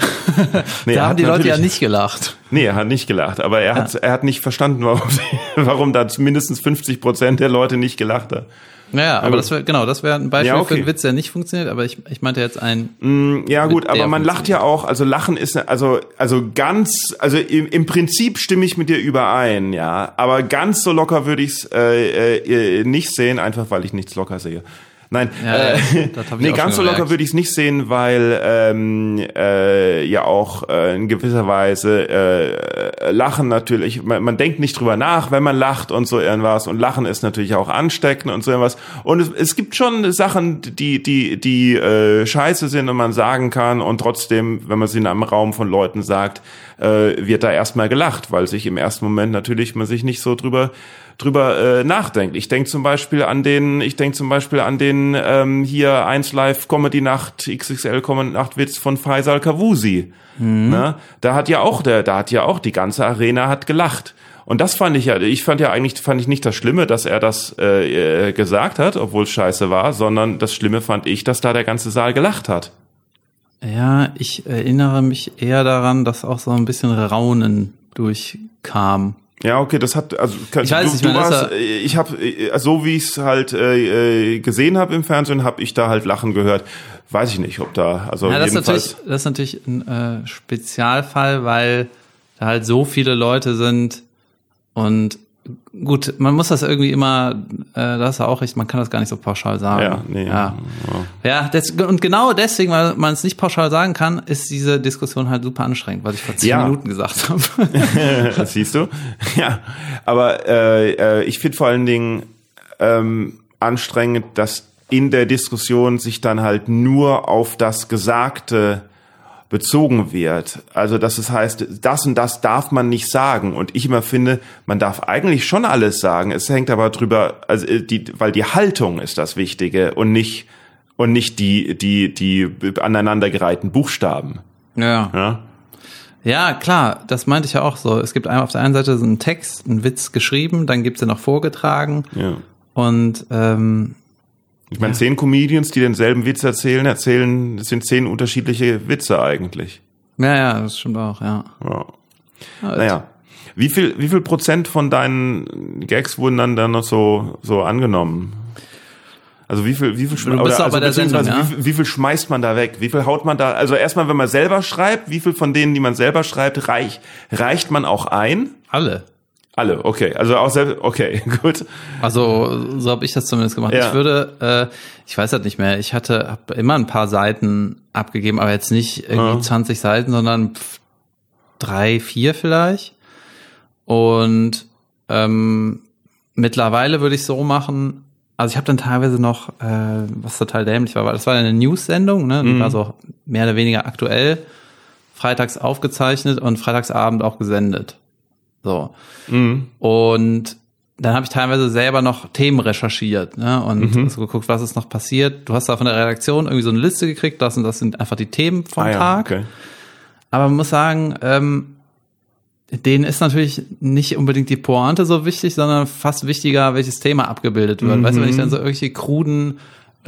Nee, da haben hat die Leute ja nicht gelacht. Nee, er hat nicht gelacht, aber er hat, er hat nicht verstanden, [LAUGHS] warum, warum da mindestens 50 Prozent der Leute nicht gelacht haben. Ja, aber gut. das wäre genau, das wäre ein Beispiel Ja, für okay. einen Witz, der nicht funktioniert. Aber ich, ich meinte jetzt ein. Mm, Ja gut, aber man lacht ja auch, also Lachen ist also also ganz, also im, im Prinzip stimme ich mit dir überein, ja, aber ganz so locker würde ich es äh, äh, nicht sehen, einfach weil ich nichts locker sehe. Nein, Ja, äh, [LAUGHS] nee, ganz so locker würde ich es nicht sehen, weil ähm, äh, ja auch äh, in gewisser Weise äh, Lachen natürlich, man, man denkt nicht drüber nach, wenn man lacht und so irgendwas. Und Lachen ist natürlich auch ansteckend und so irgendwas. Und es, es gibt schon Sachen, die die die äh, scheiße sind und man sagen kann. Und trotzdem, wenn man sie in einem Raum von Leuten sagt, äh, wird da erstmal gelacht, weil sich im ersten Moment natürlich man sich nicht so drüber drüber äh, nachdenkt. Ich denke zum Beispiel an den, ich denke zum Beispiel an den ähm, hier 1 Live Comedy Nacht XXL Comedy Nacht Witz von Faisal Kavusi. Ne? Da hat ja auch der, da hat ja auch die ganze Arena hat gelacht. Und das fand ich ja, ich fand ja eigentlich, fand ich nicht das Schlimme, dass er das äh, äh, gesagt hat, obwohl es scheiße war, sondern das Schlimme fand ich, dass da der ganze Saal gelacht hat. Ja, ich erinnere mich eher daran, dass auch so ein bisschen Raunen durchkam. Ja, okay, das hat also Ich weiß du, nicht, du man ist warst, äh, ich habe so wie ich es halt äh, äh, gesehen habe im Fernsehen, habe ich da halt Lachen gehört. Weiß ich nicht, ob da also Ja, das ist natürlich, das ist natürlich ein äh, Spezialfall, weil da halt so viele Leute sind und gut, man muss das irgendwie immer, äh, das ist ja auch recht, man kann das gar nicht so pauschal sagen. Ja, nee, ja. Ja, das, und genau deswegen, weil man es nicht pauschal sagen kann, ist diese Diskussion halt super anstrengend, was ich vor zehn Ja. Minuten gesagt habe. [LAUGHS] das siehst du. Ja, aber äh, äh, ich finde vor allen Dingen ähm, anstrengend, dass in der Diskussion sich dann halt nur auf das Gesagte bezogen wird. Also dass es heißt, das und das darf man nicht sagen. Und ich immer finde, man darf eigentlich schon alles sagen. Es hängt aber drüber, also äh, die, weil die Haltung ist das Wichtige und nicht und nicht die die die aneinandergereihten Buchstaben. ja. Ja. Ja, klar, das meinte ich ja auch so. Es gibt einmal auf der einen Seite so einen Text, einen Witz geschrieben, dann gibt's den noch vorgetragen ja. und ähm, Ich meine, zehn Comedians, die denselben Witz erzählen, erzählen, das sind zehn unterschiedliche Witze eigentlich. ja, ja, das stimmt auch, ja. Ja. Naja. Wie viel, wie viel Prozent von deinen Gags wurden dann dann noch so, so angenommen? Also wie viel, wie viel, auch also Sendung, ja? wie, viel, wie viel schmeißt man da weg? Wie viel haut man da? Also erstmal, wenn man selber schreibt, wie viel von denen, die man selber schreibt, reicht, reicht man auch ein? Alle. Alle, okay. Also auch selbst, okay, [LAUGHS] gut. Also so habe ich das zumindest gemacht. Ja. Ich würde, äh, ich weiß das nicht mehr. Ich hatte hab immer ein paar Seiten abgegeben, aber jetzt nicht irgendwie Ja. 20 Seiten, sondern drei, vier vielleicht. Und ähm, mittlerweile würde ich so machen. Also ich habe dann teilweise noch, äh, was total dämlich war, weil das war eine News-Sendung, ne? Die war so mehr oder weniger aktuell, freitags aufgezeichnet und freitagsabend auch gesendet. So. Und dann habe ich teilweise selber noch Themen recherchiert ne? und so geguckt, was ist noch passiert. Du hast da von der Redaktion irgendwie so eine Liste gekriegt, das und das sind einfach die Themen vom Ah ja, Tag. okay. Aber man muss sagen, ähm, denen ist natürlich nicht unbedingt die Pointe so wichtig, sondern fast wichtiger, welches Thema abgebildet wird. Weißt du, wenn ich dann so irgendwelche kruden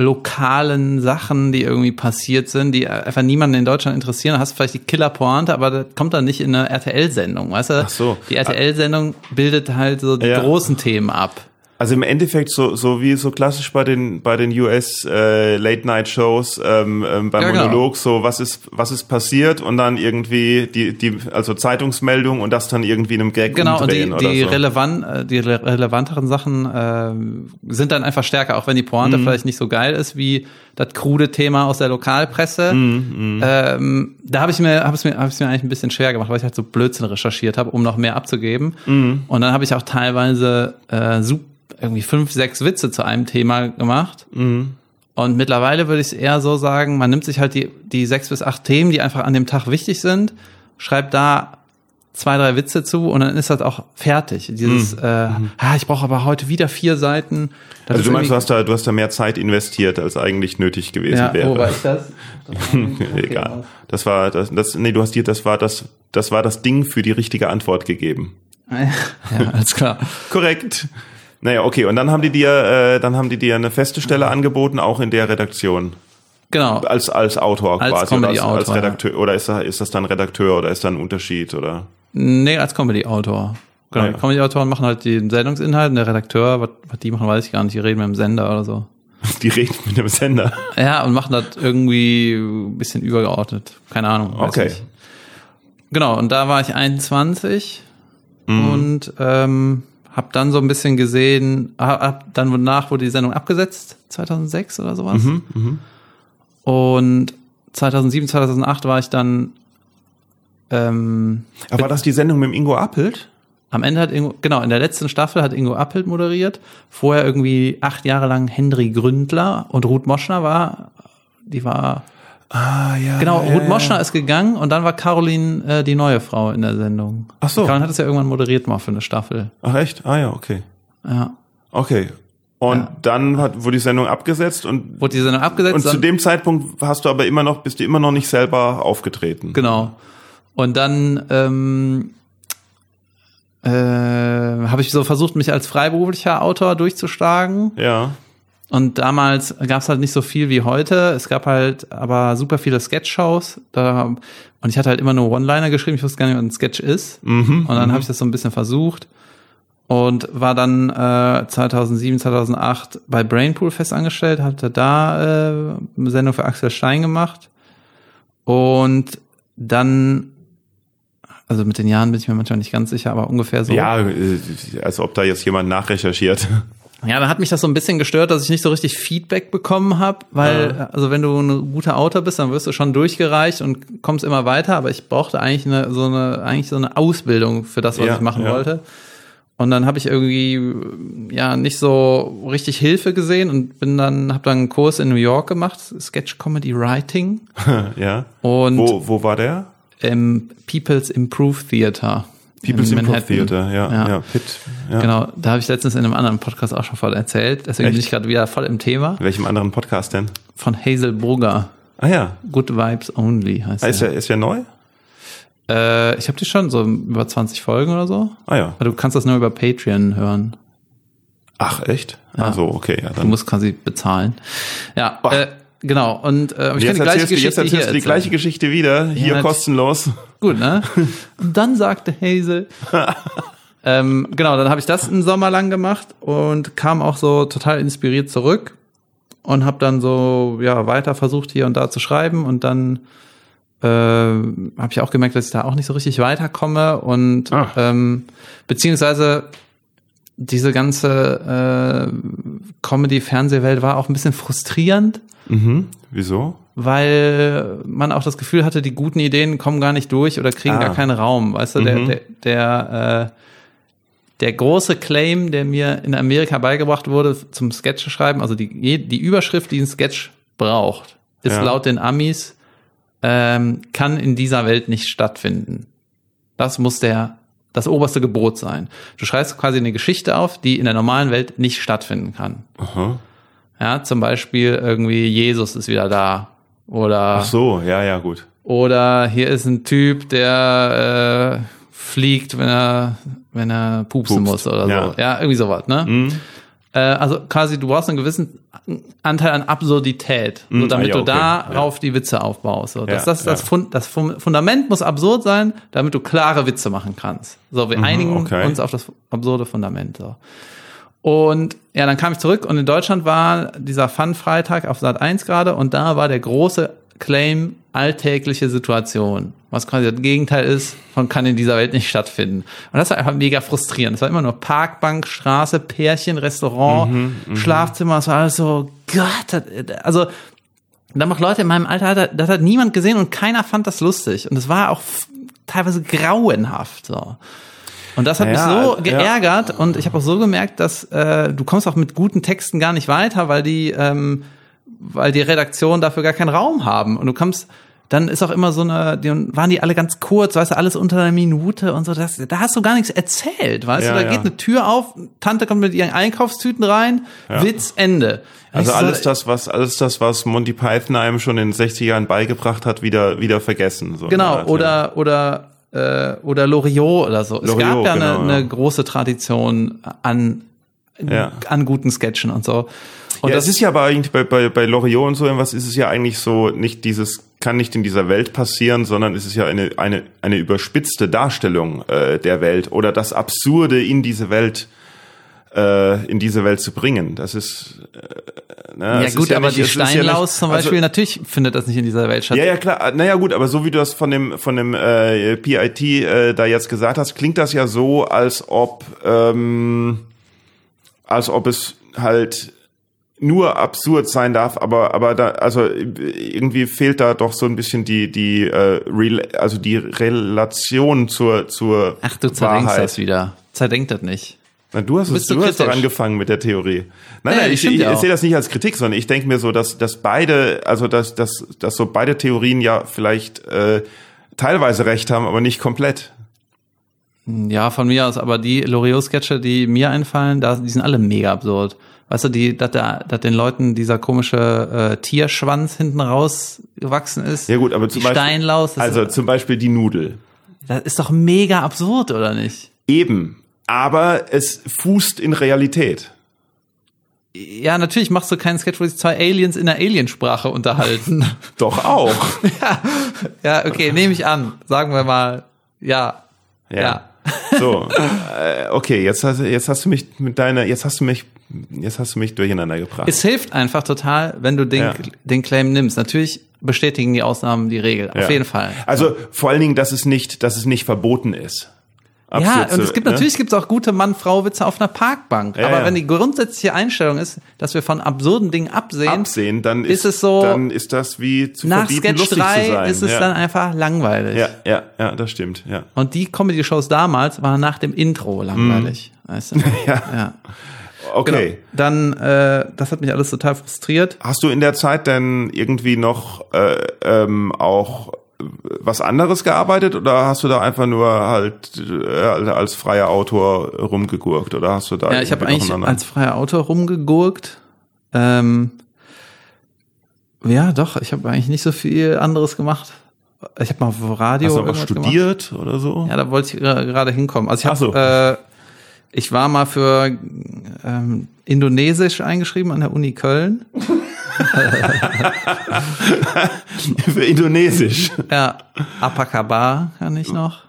lokalen Sachen, die irgendwie passiert sind, die einfach niemanden in Deutschland interessieren, dann hast du vielleicht die Killer-Pointe, aber das kommt dann nicht in eine RTL-Sendung, weißt du? Ach so. Die RTL-Sendung bildet halt so die Ja. großen Themen ab. Also im Endeffekt so so wie so klassisch bei den bei den US äh, Late Night Shows ähm, ähm, beim Ja, genau. Monolog so was ist was ist passiert und dann irgendwie die die also Zeitungsmeldung und das dann irgendwie in einem Gag Genau, und die, die, so. relevant, äh, die re relevanteren Sachen ähm, sind dann einfach stärker, auch wenn die Pointe Mhm. vielleicht nicht so geil ist wie das krude Thema aus der Lokalpresse. Mhm, Ähm, da habe ich mir, habe es mir, habe es mir eigentlich ein bisschen schwer gemacht, weil ich halt so Blödsinn recherchiert habe, um noch mehr abzugeben. Mhm. Und dann habe ich auch teilweise äh, sup- irgendwie fünf, sechs Witze zu einem Thema gemacht. Mhm. Und mittlerweile würde ich es eher so sagen, man nimmt sich halt die, die sechs bis acht Themen, die einfach an dem Tag wichtig sind, schreibt da zwei, drei Witze zu und dann ist das auch fertig. Dieses, äh, ah, ich brauche aber heute wieder vier Seiten. Das also du meinst, du hast da du hast da mehr Zeit investiert als eigentlich nötig gewesen ja, wäre. wo war ich das? [LAUGHS] das war- Egal. Das war das, das nee, du hast dir das war das das war das Ding für die richtige Antwort gegeben. [LAUGHS] Ja, alles klar. Korrekt. Naja, okay, und dann haben die dir, äh, dann haben die dir eine feste Stelle angeboten, auch in der Redaktion. Genau. Als, als Autor Als quasi. Oder als, Comedy-Autor, als Redakteur. Oder ist, da, ist das dann Redakteur oder ist da ein Unterschied? Oder? Nee, als Comedy-Autor. Genau, Ah, ja. Comedy-Autoren machen halt den Sendungsinhalt und der Redakteur, was, was die machen, weiß ich gar nicht, die reden mit dem Sender oder so. [LAUGHS] Die reden mit dem Sender. Ja, und machen das irgendwie ein bisschen übergeordnet. Keine Ahnung. Okay. nicht. Genau, und da war ich 21 Mhm. und ähm, habe dann so ein bisschen gesehen, hab, hab, dann danach wurde die Sendung abgesetzt, 2006 oder sowas. Mhm, Und 2007, 2008 war ich dann ähm, Aber war das die Sendung mit dem Ingo Appelt? am Ende hat Ingo, genau, in der letzten Staffel hat Ingo Appelt moderiert. Vorher irgendwie acht Jahre lang Henry Gründler und Ruth Moschner war, die war, Ah, ja. genau, ja, Ruth ja. Moschner ist gegangen und dann war Caroline äh, die neue Frau in der Sendung. Ach so. Caroline hat es ja irgendwann moderiert mal für eine Staffel. Ach echt? Ah ja, okay. Ja. Okay. Und Ja. dann hat, wurde die Sendung abgesetzt und, Wurde die Sendung abgesetzt. und zu dem Zeitpunkt hast du aber immer noch, bist du immer noch nicht selber aufgetreten. Genau. Und dann ähm, äh, habe ich so versucht, mich als freiberuflicher Autor durchzuschlagen. Ja. Und damals gab es halt nicht so viel wie heute. Es gab halt aber super viele Sketch-Shows. Da, und ich hatte halt immer nur One-Liner geschrieben. Ich wusste gar nicht, was ein Sketch ist. Mhm. Und dann habe ich das so ein bisschen versucht. Und war dann äh, 2007, 2008 bei Brainpool festangestellt. Hatte da äh, eine Sendung für Axel Stein gemacht. Und dann, also mit den Jahren bin ich mir manchmal nicht ganz sicher, aber ungefähr so. Ja, äh, als ob da jetzt jemand nachrecherchiert. Ja, da hat mich das so ein bisschen gestört, dass ich nicht so richtig Feedback bekommen habe, weil also wenn du ein guter Autor bist, dann wirst du schon durchgereicht und kommst immer weiter, aber ich brauchte eigentlich eine so eine eigentlich so eine Ausbildung für das, was Ja, ich machen ja. wollte. Und dann habe ich irgendwie ja nicht so richtig Hilfe gesehen und bin dann habe dann einen Kurs in New York gemacht, Sketch Comedy Writing [LAUGHS] ja. und Wo, wo war der? im People's Improve Theater. People's Improv. Theater, ja, Ja. ja, Pitt. Ja. Genau, da habe ich letztens in einem anderen Podcast auch schon voll erzählt. Deswegen bin Echt? ich gerade wieder voll im Thema. Welchem anderen Podcast denn? Von Hazel Brugger. Ah ja. Good Vibes Only heißt Ah, ist der. ja, ist ja neu? Äh, ich habe die schon so über 20 Folgen oder so. Ah ja. Aber du kannst das nur über Patreon hören. Ach, echt? Ah so, okay, ja, Du dann. musst quasi bezahlen. Ja, äh, genau. Und äh, ich Jetzt die gleiche jetzt Geschichte hier erzählst du die gleiche Geschichte wieder, hier nat- kostenlos. Gut, ne? [LAUGHS] Und dann sagte Hazel. [LAUGHS] ähm, genau, dann habe ich das einen Sommer lang gemacht und kam auch so total inspiriert zurück und habe dann so ja weiter versucht hier und da zu schreiben und dann äh, habe ich auch gemerkt, dass ich da auch nicht so richtig weiterkomme und Ach. ähm, beziehungsweise diese ganze äh, Comedy-Fernsehwelt war auch ein bisschen frustrierend Mhm. Wieso? weil man auch das Gefühl hatte, die guten Ideen kommen gar nicht durch oder kriegen Ah. gar keinen Raum. Weißt du, der, Mhm. der, der, äh, der große Claim, der mir in Amerika beigebracht wurde zum Sketch schreiben, also die, die Überschrift, die ein Sketch braucht, ist Ja. laut den Amis, ähm, kann in dieser Welt nicht stattfinden. Das muss der, das oberste Gebot sein. Du schreibst quasi eine Geschichte auf, die in der normalen Welt nicht stattfinden kann. Aha. Ja, zum Beispiel irgendwie Jesus ist wieder da. Oder, Ach so, ja, ja, gut. oder hier ist ein Typ, der äh, fliegt, wenn er, wenn er pupsen Pupst, muss oder ja. so. Ja, irgendwie sowas, ne? Mhm. Äh, also quasi, du brauchst einen gewissen Anteil an Absurdität, so Mhm, damit ah ja, du okay, darauf die Witze aufbaust. So, das, Ja, das, das, ja. Fund, das Fun- Fundament muss absurd sein, damit du klare Witze machen kannst. So, wir einigen Mhm, okay. uns auf das absurde Fundament. So. Und ja, dann kam ich zurück und in Deutschland war dieser Fun-Freitag auf Sat 1 gerade und da war der große Claim alltägliche Situation. Was quasi das Gegenteil ist von kann in dieser Welt nicht stattfinden. Und das war einfach mega frustrierend. Es war immer nur Parkbank, Straße, Pärchen, Restaurant, Mhm, Schlafzimmer. Es war alles so, Gott, also da auch Leute in meinem Alter, das, das hat niemand gesehen und keiner fand das lustig. Und es war auch teilweise grauenhaft. So. Und das hat Ja, mich so ja. geärgert und ich habe auch so gemerkt, dass äh, du kommst auch mit guten Texten gar nicht weiter, weil die, ähm, weil die Redaktionen dafür gar keinen Raum haben. Und du kommst, dann ist auch immer so eine, die waren die alle ganz kurz, weißt du, alles unter einer Minute und so. Das, da hast du gar nichts erzählt, weißt Ja, du, da ja. geht eine Tür auf, Tante kommt mit ihren Einkaufstüten rein, Witz Ende. Also Ich so, alles das, was alles das, was Monty Python einem schon in den 60er Jahren beigebracht hat, wieder wieder vergessen. So Genau, Art, oder oder äh, oder Loriot oder so. es Loriot, gab ja genau, eine, ja. eine große Tradition an Ja. an guten Sketchen und so. Und ja, das ist ja aber eigentlich bei, bei, bei Loriot und so irgendwas ist es ja eigentlich so, nicht dieses kann nicht in dieser Welt passieren, sondern es ist ja eine, eine, eine überspitzte Darstellung äh, der Welt oder das Absurde in diese Welt äh, in diese Welt zu bringen. Das ist äh, ne, ja gut, aber nicht- die ist ja Steinlaus nicht- zum also- Beispiel, natürlich findet das nicht in dieser Welt statt. Ja, ja, klar. Naja, gut, aber so wie du das von dem, von dem äh, PIT äh, da jetzt gesagt hast, klingt das ja so, als ob, ähm, als ob es halt nur absurd sein darf, aber aber da also irgendwie fehlt da doch so ein bisschen die die äh, Rel also die Relation zur zur Ach, du zerdenkst Wahrheit. das wieder. Zerdenkt das nicht. Na, du hast, Bist es, du du hast doch angefangen mit der Theorie. Nein, Ja, nein, ich, ich, ich sehe das nicht als Kritik, sondern ich denke mir so, dass, dass beide, also dass, dass, dass so beide Theorien ja vielleicht äh, teilweise recht haben, aber nicht komplett. Ja, von mir aus, aber die Loriot-Sketche, die mir einfallen, da, die sind alle mega absurd. Weißt du, die, dass, da, dass den Leuten dieser komische äh, Tierschwanz hinten rausgewachsen ist. Ja gut, aber zum Beispiel, Steinlaus, also ist, zum Beispiel die Nudel. das ist doch mega absurd, oder nicht? Eben. Aber es fußt in Realität. Ja, natürlich machst du keinen Sketch, wo sich zwei Aliens in der Aliensprache unterhalten. [LAUGHS] Doch auch. [LAUGHS] ja, okay, nehme ich an. Sagen wir mal, ja. Ja. So, [LAUGHS] äh, okay, jetzt hast, jetzt hast du mich mit deiner, jetzt hast du mich, jetzt hast du mich durcheinander gebracht. Es hilft einfach total, wenn du den, Ja. den Claim nimmst. Natürlich bestätigen die Ausnahmen die Regel. Ja. Auf jeden Fall. Also vor allen Dingen, dass es nicht, dass es nicht verboten ist. Ja, Absurd und es gibt ne? natürlich gibt's auch gute Mann-Frau-Witze auf einer Parkbank. Ja, Aber ja. wenn die grundsätzliche Einstellung ist, dass wir von absurden Dingen absehen, absehen, dann ist, ist es so- dann ist das wie zu nach verbieten, Sketch lustig 3 zu sein. ist es ja. dann einfach langweilig. ja, ja, ja, das stimmt, ja. Und die Comedy-Shows damals waren nach dem Intro langweilig. Weißt du? Mhm. [LAUGHS] Ja. ja. Okay. Genau. Dann, äh, das hat mich alles total frustriert. Hast du in der Zeit denn irgendwie noch äh, ähm, auch was anderes gearbeitet oder hast du da einfach nur halt äh, als freier Autor rumgegurkt oder hast du da Ja, ich habe eigentlich als freier Autor rumgegurkt. Ähm, ja, doch, ich habe eigentlich nicht so viel anderes gemacht. Ich habe mal auf Radio hast du was irgendwas gemacht. studiert oder so? Ja, da wollte ich gerade hinkommen. Also ich Ach so. habe, äh, ich war mal für ähm, Indonesisch eingeschrieben an der Uni Köln. [LAUGHS] Für Indonesisch. Ja, Apakabar kann ich noch.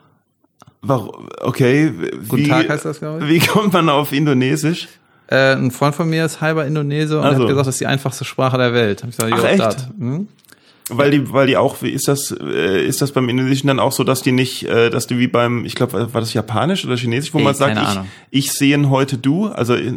Warum? Okay. Guten wie, Tag heißt das, glaube ich. Wie kommt man auf Indonesisch? Äh, ein Freund von mir ist halber Indonesier und Ach er so. hat gesagt, das ist die einfachste Sprache der Welt. Hab ich gesagt, Ach, echt? Hm? Weil die, weil die auch, wie ist das, äh, ist das beim Indonesischen dann auch so, dass die nicht, äh, dass die wie beim, ich glaube, war das Japanisch oder Chinesisch, wo Ey, man sagt, ich, ich sehen heute du, also äh,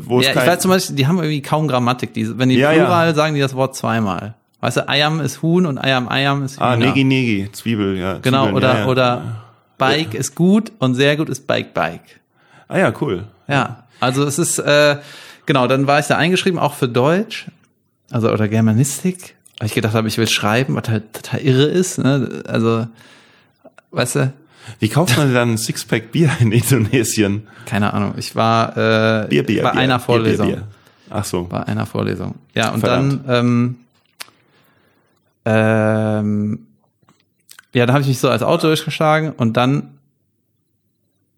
wo es Ja, ich kein, weiß zum Beispiel, die haben irgendwie kaum Grammatik. Die, wenn die Ja, ja. Plural sagen, die das Wort zweimal. Weißt du, Ayam ist Huhn und Ayam Ayam ist ah, Hühner. Negi Negi, Zwiebel, ja. Genau, Zwiebeln, oder, ja, ja. oder Bike ist gut und sehr gut ist Bike Bike. Ah ja, cool. Ja, also es ist, äh, genau, dann war ich da eingeschrieben, auch für Deutsch, also oder Germanistik, weil ich gedacht habe, ich will schreiben, was halt total irre ist, ne? also, weißt du, Wie kauft man denn dann ein Sixpack Bier in Indonesien? keine Ahnung, ich war äh, Bier, Bier, bei Bier, einer Vorlesung, Bier, Bier. Ach so. bei einer Vorlesung, ja, und Verdammt. dann, ähm, ähm, ja, da habe ich mich so als Auto durchgeschlagen und dann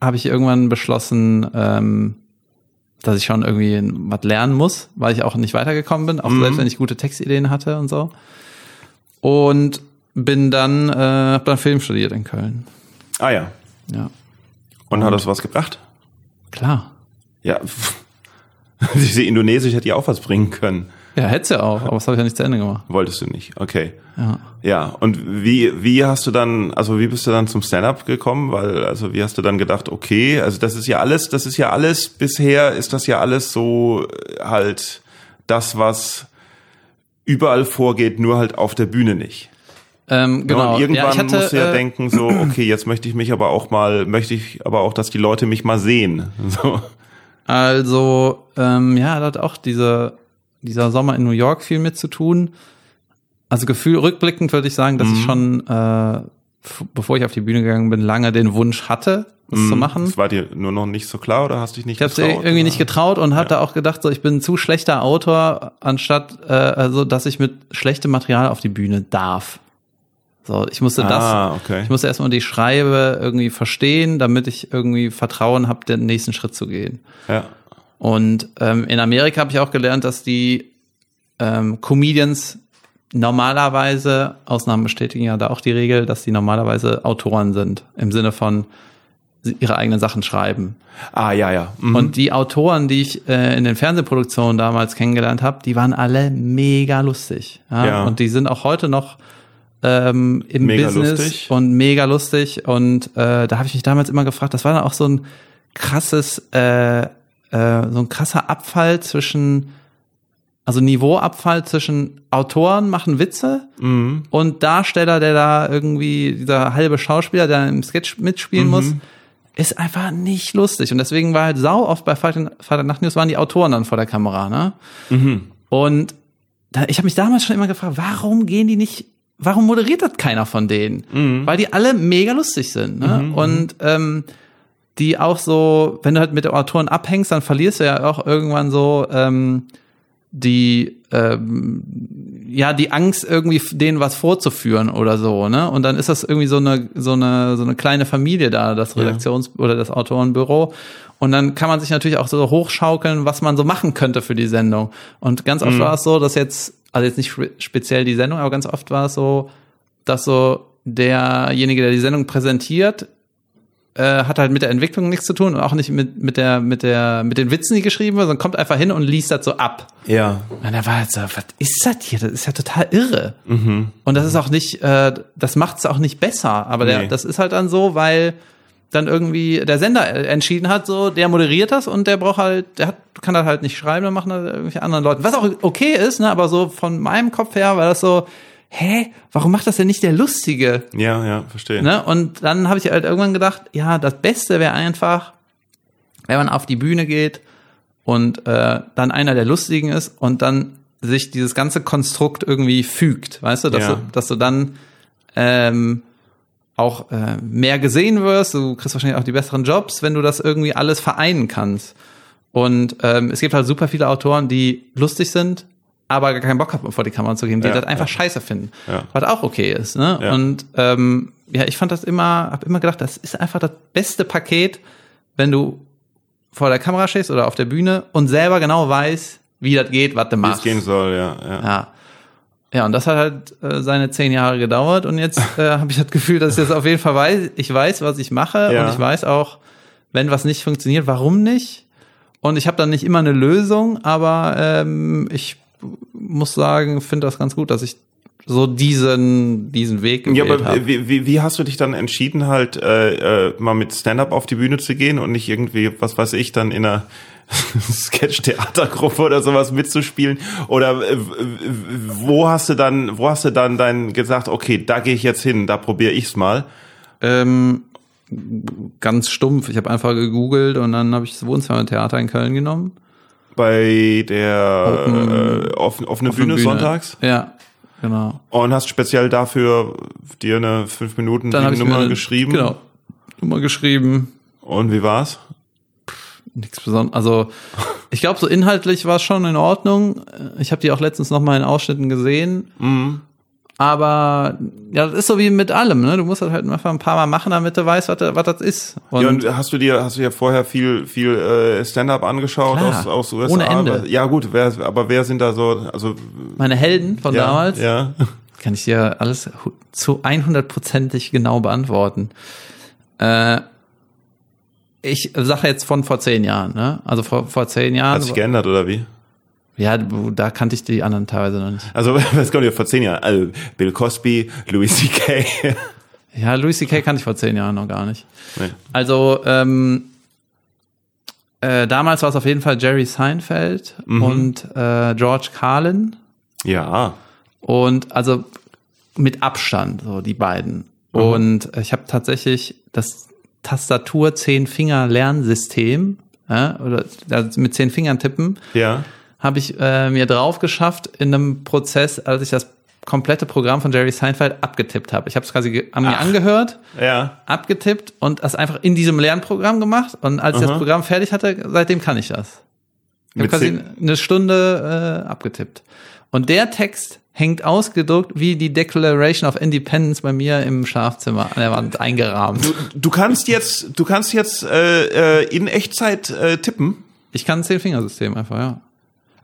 habe ich irgendwann beschlossen, ähm, dass ich schon irgendwie was lernen muss, weil ich auch nicht weitergekommen bin, auch Mhm. selbst wenn ich gute Textideen hatte und so. Und bin dann, äh, hab dann Film studiert in Köln. Ah ja. Ja, Und hat das was gebracht? klar. Ja. [LAUGHS] Diese Indonesisch hätte ja auch was bringen können. Ja, hätte ja auch, aber das habe ich ja nicht zu Ende gemacht. Wolltest du nicht, okay. Ja. Ja, und wie, wie hast du dann, also wie bist du dann zum Stand-up gekommen? Weil, also wie hast du dann gedacht, okay, also das ist ja alles, das ist ja alles, bisher ist das ja alles so äh, halt das, was überall vorgeht, nur halt auf der Bühne nicht. Ähm, genau. und irgendwann ja, ich hatte, musst du ja äh, denken, so, [CLEARS THROAT] okay, jetzt möchte ich mich aber auch mal, möchte ich aber auch, dass die Leute mich mal sehen. [LAUGHS] So. Also, ähm, ja, da hat auch diese, dieser Sommer in New York viel mit zu tun. Also Gefühl, rückblickend würde ich sagen, dass Mhm. ich schon, äh, bevor ich auf die Bühne gegangen bin, lange den Wunsch hatte, das zu machen. Das war dir nur noch nicht so klar oder hast dich nicht Ich habe es getraut, irgendwie oder? nicht getraut und hatte auch gedacht, so ich bin ein zu schlechter Autor, anstatt äh, also dass ich mit schlechtem Material auf die Bühne darf. So, ich musste Ah, das, okay. ich musste erstmal die Schreibe irgendwie verstehen, damit ich irgendwie Vertrauen habe, den nächsten Schritt zu gehen. Ja. Und ähm, in Amerika habe ich auch gelernt, dass die ähm, Comedians normalerweise, Ausnahmen bestätigen ja da auch die Regel, dass die normalerweise Autoren sind, im Sinne von ihre eigenen Sachen schreiben. Ah, ja, ja. Mhm. Und die Autoren, die ich äh, in den Fernsehproduktionen damals kennengelernt habe, die waren alle mega lustig. Ja? Ja. Und die sind auch heute noch ähm, im Mega Business lustig. und mega lustig. Und äh, da habe ich mich damals immer gefragt, das war dann auch so ein krasses, äh, äh, so ein krasser Abfall zwischen, also Niveauabfall zwischen Autoren machen Witze Mhm. und Darsteller, der da irgendwie, dieser halbe Schauspieler, der im Sketch Mhm. mitspielen muss, ist einfach nicht lustig. Und deswegen war halt sau oft bei Freitag Nacht News waren die Autoren dann vor der Kamera, ne? Und da, ich habe mich damals schon immer gefragt, warum gehen die nicht, warum moderiert das keiner von denen? Weil die alle mega lustig sind, ne? Und ähm, die auch so, wenn du halt mit den Autoren abhängst, dann verlierst du ja auch irgendwann so ähm, die ähm, ja die Angst irgendwie denen was vorzuführen oder so ne? Und dann ist das irgendwie so eine so eine so eine kleine Familie da das Redaktions oder das Autorenbüro. Und dann kann man sich natürlich auch so hochschaukeln was man so machen könnte für die Sendung. Und ganz oft war es so dass jetzt also jetzt nicht spe- speziell die Sendung aber ganz oft war es so dass so derjenige der die Sendung präsentiert äh, hat halt mit der Entwicklung nichts zu tun und auch nicht mit, mit der, mit der, mit den Witzen, die geschrieben werden, sondern kommt einfach hin und liest das so ab. Ja. Und da war halt so, was ist das hier? Das ist ja total irre. Und das ist auch nicht, äh, das macht es auch nicht besser. Aber der, Nee. das ist halt dann so, weil dann irgendwie der Sender entschieden hat, so, der moderiert das und der braucht halt, der hat, kann das halt nicht schreiben, dann machen das irgendwelche anderen Leute. Was auch okay ist, ne, aber so von meinem Kopf her war das so, hä, warum macht das denn nicht der Lustige? Ja, ja, verstehe. Ne? Und dann habe ich halt irgendwann gedacht, ja, das Beste wäre einfach, wenn man auf die Bühne geht und äh, dann einer der Lustigen ist und dann sich dieses ganze Konstrukt irgendwie fügt, weißt du, dass, Ja. du, dass du dann ähm, auch äh, mehr gesehen wirst, du kriegst wahrscheinlich auch die besseren Jobs, wenn du das irgendwie alles vereinen kannst. Und ähm, es gibt halt super viele Autoren, die lustig sind, aber gar keinen Bock haben, vor die Kamera zu gehen, die Ja, das einfach ja. scheiße finden. Ja. Was auch okay ist. Ne? Ja. Und ähm, ja, ich fand das immer, habe immer gedacht, das ist einfach das beste Paket, wenn du vor der Kamera stehst oder auf der Bühne und selber genau weißt, wie das geht, was du Wie es machst. gehen soll, ja. ja. Ja. Ja, und das hat halt äh, seine zehn Jahre gedauert und jetzt [LAUGHS] äh, habe ich das Gefühl, dass ich jetzt auf jeden Fall weiß, ich weiß, was ich mache Ja. und ich weiß auch, wenn was nicht funktioniert, warum nicht. Und ich habe dann nicht immer eine Lösung, aber ähm, ich muss sagen, finde das ganz gut, dass ich so diesen diesen Weg Ja, gewählt aber habe. wie, wie, wie hast du dich dann entschieden, halt äh, äh, mal mit Stand-up auf die Bühne zu gehen und nicht irgendwie, was weiß ich, dann in einer [LAUGHS] Sketch-Theatergruppe oder sowas mitzuspielen? Oder äh, wo hast du dann, wo hast du dann dein gesagt, okay, da gehe ich jetzt hin, da probiere ich's mal? Ähm, ganz stumpf. Ich habe einfach gegoogelt und dann habe ich das Wohnzimmertheater in Köln genommen. Bei der äh, offen, offene der Bühne, sonntags Ja, genau. und hast speziell dafür dir eine fünf Minuten Dann Nummer eine- geschrieben. Genau. Nummer geschrieben. Und wie war's? Nichts Besonderes. Also ich glaube, so inhaltlich war es schon in Ordnung. Ich habe die auch letztens noch mal in Ausschnitten gesehen. Mhm. Aber ja, das ist so wie mit allem. Ne? Du musst das halt einfach ein paar Mal machen, damit du weißt, was, das- was das ist. Und, ja, und hast du dir, hast du dir vorher viel, viel äh, Stand-up angeschaut Klar, aus, aus USA? ohne Ende. Aber, ja gut, wer, aber wer sind da so, also meine Helden von ja, damals Ja. [LAUGHS] kann ich dir alles zu 100%ig genau beantworten. Äh, ich sage jetzt von vor zehn Jahren, ne? Also vor, vor zehn Jahren. Hat sich geändert, oder wie? Ja, da kannte ich die anderen teilweise noch nicht. Also, [LAUGHS] was kommt ja vor zehn Jahren? Also, Bill Cosby, Louis C.K. [LAUGHS] Ja, Louis C.K. kannte ich vor zehn Jahren noch gar nicht. Nee. Also, ähm, äh, damals war es auf jeden Fall Jerry Seinfeld Mhm. und äh, George Carlin. Ja. Und also mit Abstand, so die beiden. Mhm. Und ich habe tatsächlich das Tastatur zehn Finger Lernsystem, ja, oder also mit zehn Fingern tippen, Ja. Habe ich äh, mir drauf geschafft in einem Prozess, als ich das komplette Programm von Jerry Seinfeld abgetippt habe. Ich habe es quasi an mir Ach. angehört, Ja. abgetippt und das einfach in diesem Lernprogramm gemacht. Und als ich das Aha. Programm fertig hatte, seitdem kann ich das. Ich habe quasi eine Stunde äh, abgetippt. Und der Text hängt ausgedruckt wie die Declaration of Independence bei mir im Schlafzimmer an der Wand eingerahmt. Du kannst jetzt, du kannst jetzt äh, äh, in Echtzeit äh, tippen. Ich kann ein Zehn-Fingersystem einfach, ja.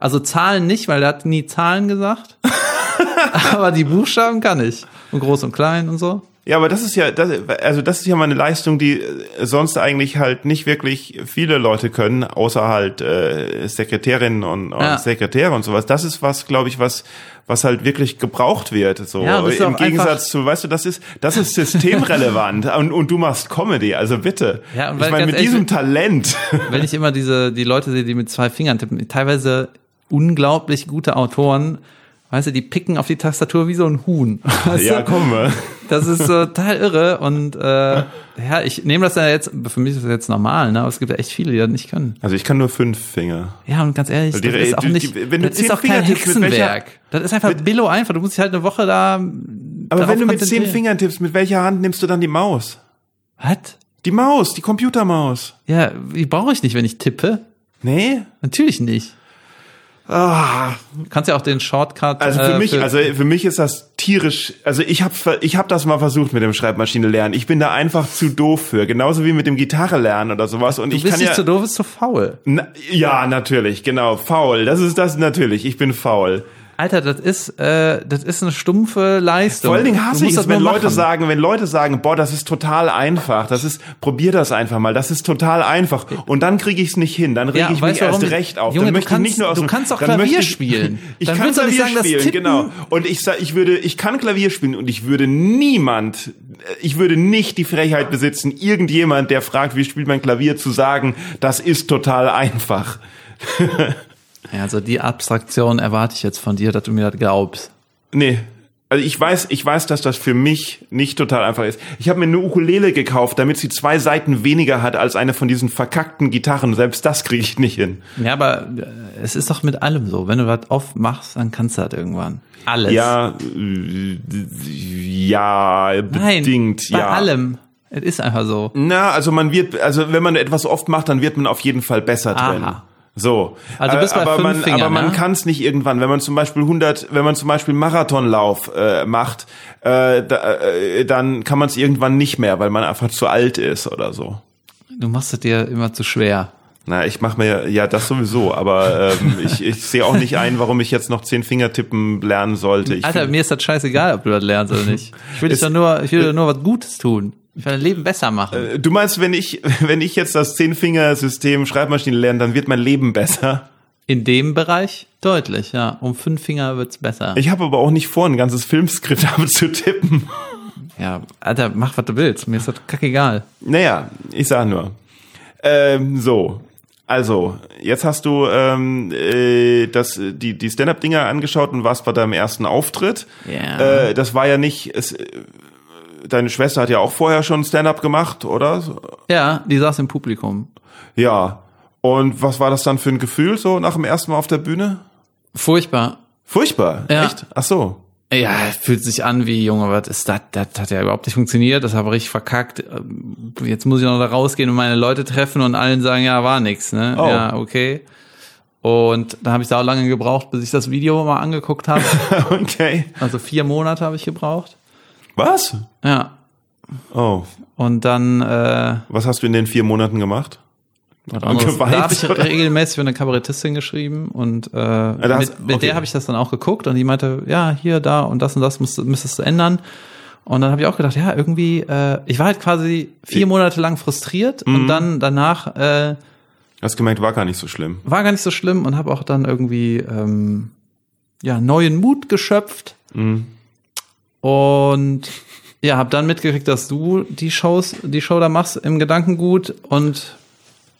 Also Zahlen nicht, weil er hat nie Zahlen gesagt. [LAUGHS] Aber die Buchstaben kann ich. Und groß und klein und so. Ja, aber das ist ja, das, also das ist ja mal eine Leistung, die äh, sonst eigentlich halt nicht wirklich viele Leute können, außer halt äh, Sekretärinnen und, und Ja. Sekretäre und sowas. Das ist was, glaube ich, was was halt wirklich gebraucht wird. So Ja, im Gegensatz zu, weißt du, das ist das ist systemrelevant [LAUGHS] und, und du machst Comedy, also bitte. Ja, und ich meine mit diesem ehrlich- Talent. Wenn ich immer diese, die Leute sehe, die mit zwei Fingern tippen, teilweise unglaublich gute Autoren, weißt du, die picken auf die Tastatur wie so ein Huhn. [LAUGHS] Weißt ja, du? komm. äh. Das ist total irre und äh, ja, ich nehme das ja jetzt, für mich ist das jetzt normal, ne? aber es gibt ja echt viele, die das nicht können. Also ich kann nur fünf Finger. Ja, und ganz ehrlich, die- das ist auch nicht, die- wenn du das ist auch kein tippst, mit welcher- Hexenwerk. Das ist einfach Billo einfach, du musst dich halt eine Woche da Aber wenn du mit zehn. Fingern tippst, mit welcher Hand nimmst du dann die Maus? Was? Die Maus, die Computermaus. Ja, die brauche ich nicht, wenn ich tippe. Nee? Natürlich nicht. Ah, Du kannst ja auch den Shortcut. Also für äh, mich, also für mich ist das tierisch. Also ich habe ich hab das mal versucht mit dem Schreibmaschine lernen. Ich bin da einfach zu doof für, genauso wie mit dem Gitarre lernen oder sowas. Und du ich bist kann nicht ja, zu doof, bist zu faul. Na, ja natürlich, genau, faul. Das ist das natürlich. Ich bin faul. Alter, das ist, äh, das ist eine stumpfe Leistung. Vor allen Dingen hasse ich das es, wenn Leute machen. sagen, wenn Leute sagen, boah, das ist total einfach, das ist, probier das einfach mal, das ist total einfach. Und dann kriege ich es nicht hin, dann rege Ja, ich mich erst recht auf. Junge, dann du möchte ich nicht kannst- nur aus du kannst dann Klavier ich, spielen. [LAUGHS] Ich Dann kann Klavier sagen, spielen, genau. Und ich sag, ich würde, ich kann Klavier spielen und ich würde niemand, ich würde nicht die Frechheit besitzen, irgendjemand, der fragt, wie spielt man Klavier, zu sagen, das ist total einfach. [LAUGHS] Ja, also die Abstraktion erwarte ich jetzt von dir, dass du mir das glaubst. Nee. Also ich weiß, ich weiß, dass das für mich nicht total einfach ist. Ich habe mir eine Ukulele gekauft, damit sie zwei Seiten weniger hat als eine von diesen verkackten Gitarren. Selbst das kriege ich nicht hin. Ja, aber äh, es ist doch mit allem so. Wenn du das oft machst, dann kannst du das irgendwann. Alles. Ja, äh, ja, Nein, bedingt, bei ja. allem. Es ist einfach so. Na, also man wird, also wenn man etwas oft macht, dann wird man auf jeden Fall besser drin. So. Also Äh, bei aber fünf man, Fingern, aber man ja? kann es nicht irgendwann, wenn man zum Beispiel 100, wenn man zum Beispiel Marathonlauf äh, macht, äh, da, äh, dann kann man es irgendwann nicht mehr, weil man einfach zu alt ist oder so. Du machst es dir immer zu schwer. Na, ich mache mir ja das sowieso, aber ähm, [LAUGHS] ich, ich sehe auch nicht ein, warum ich jetzt noch zehn Fingertippen lernen sollte. Ich Alter, mir ist das scheißegal, ob du das lernst oder nicht. Ich will [LAUGHS] doch nur, ich will dir nur was Gutes tun. Ich will dein Leben besser machen. Äh, du meinst, wenn ich, [LAUGHS] wenn ich jetzt das Zehn-Finger-System Schreibmaschine lerne, dann wird mein Leben besser? In dem Bereich deutlich, ja. Um fünf Finger wird's besser. Ich habe aber auch nicht vor, ein ganzes Filmskript [LAUGHS] abzutippen. ja, Alter, mach was du willst. Mir ist das kackegal. Naja, ich sag nur. Ähm, so. Also, jetzt hast du ähm, äh, das, die, die Stand-Up-Dinger angeschaut und warst bei deinem ersten Auftritt. Ja. Äh, das war ja nicht. Es, deine Schwester hat ja auch vorher schon Stand-Up gemacht, oder? Ja, die saß im Publikum. Ja. Und was war das dann für ein Gefühl so nach dem ersten Mal auf der Bühne? Furchtbar. Furchtbar. Ja. Echt? Ach so. Ja, fühlt sich an wie, Junge, was ist das? Das hat ja überhaupt nicht funktioniert, das habe ich verkackt. Jetzt muss ich noch da rausgehen und meine Leute treffen und allen sagen, ja, war nix, ne? Oh. Ja, okay. Und da habe ich da auch lange gebraucht, bis ich das Video mal angeguckt habe. [LAUGHS] okay. Also vier Monate habe ich gebraucht. Was? Ja. Oh. Und dann äh, Was hast du in den vier Monaten gemacht? anderes. da habe ich regelmäßig für eine Kabarettistin geschrieben und äh, hast- mit, mit okay. der habe ich das dann auch geguckt und die meinte, ja, hier, da und das und das musst, du- müsstest du ändern. Und dann habe ich auch gedacht, ja, irgendwie, äh, ich war halt quasi vier Monate lang frustriert Mhm. und dann danach äh, Hast gemerkt, war gar nicht so schlimm. war gar nicht so schlimm und habe auch dann irgendwie ähm, ja neuen Mut geschöpft Mhm. Und ja, habe dann mitgekriegt, dass du die Shows, die Show da machst im Gedankengut und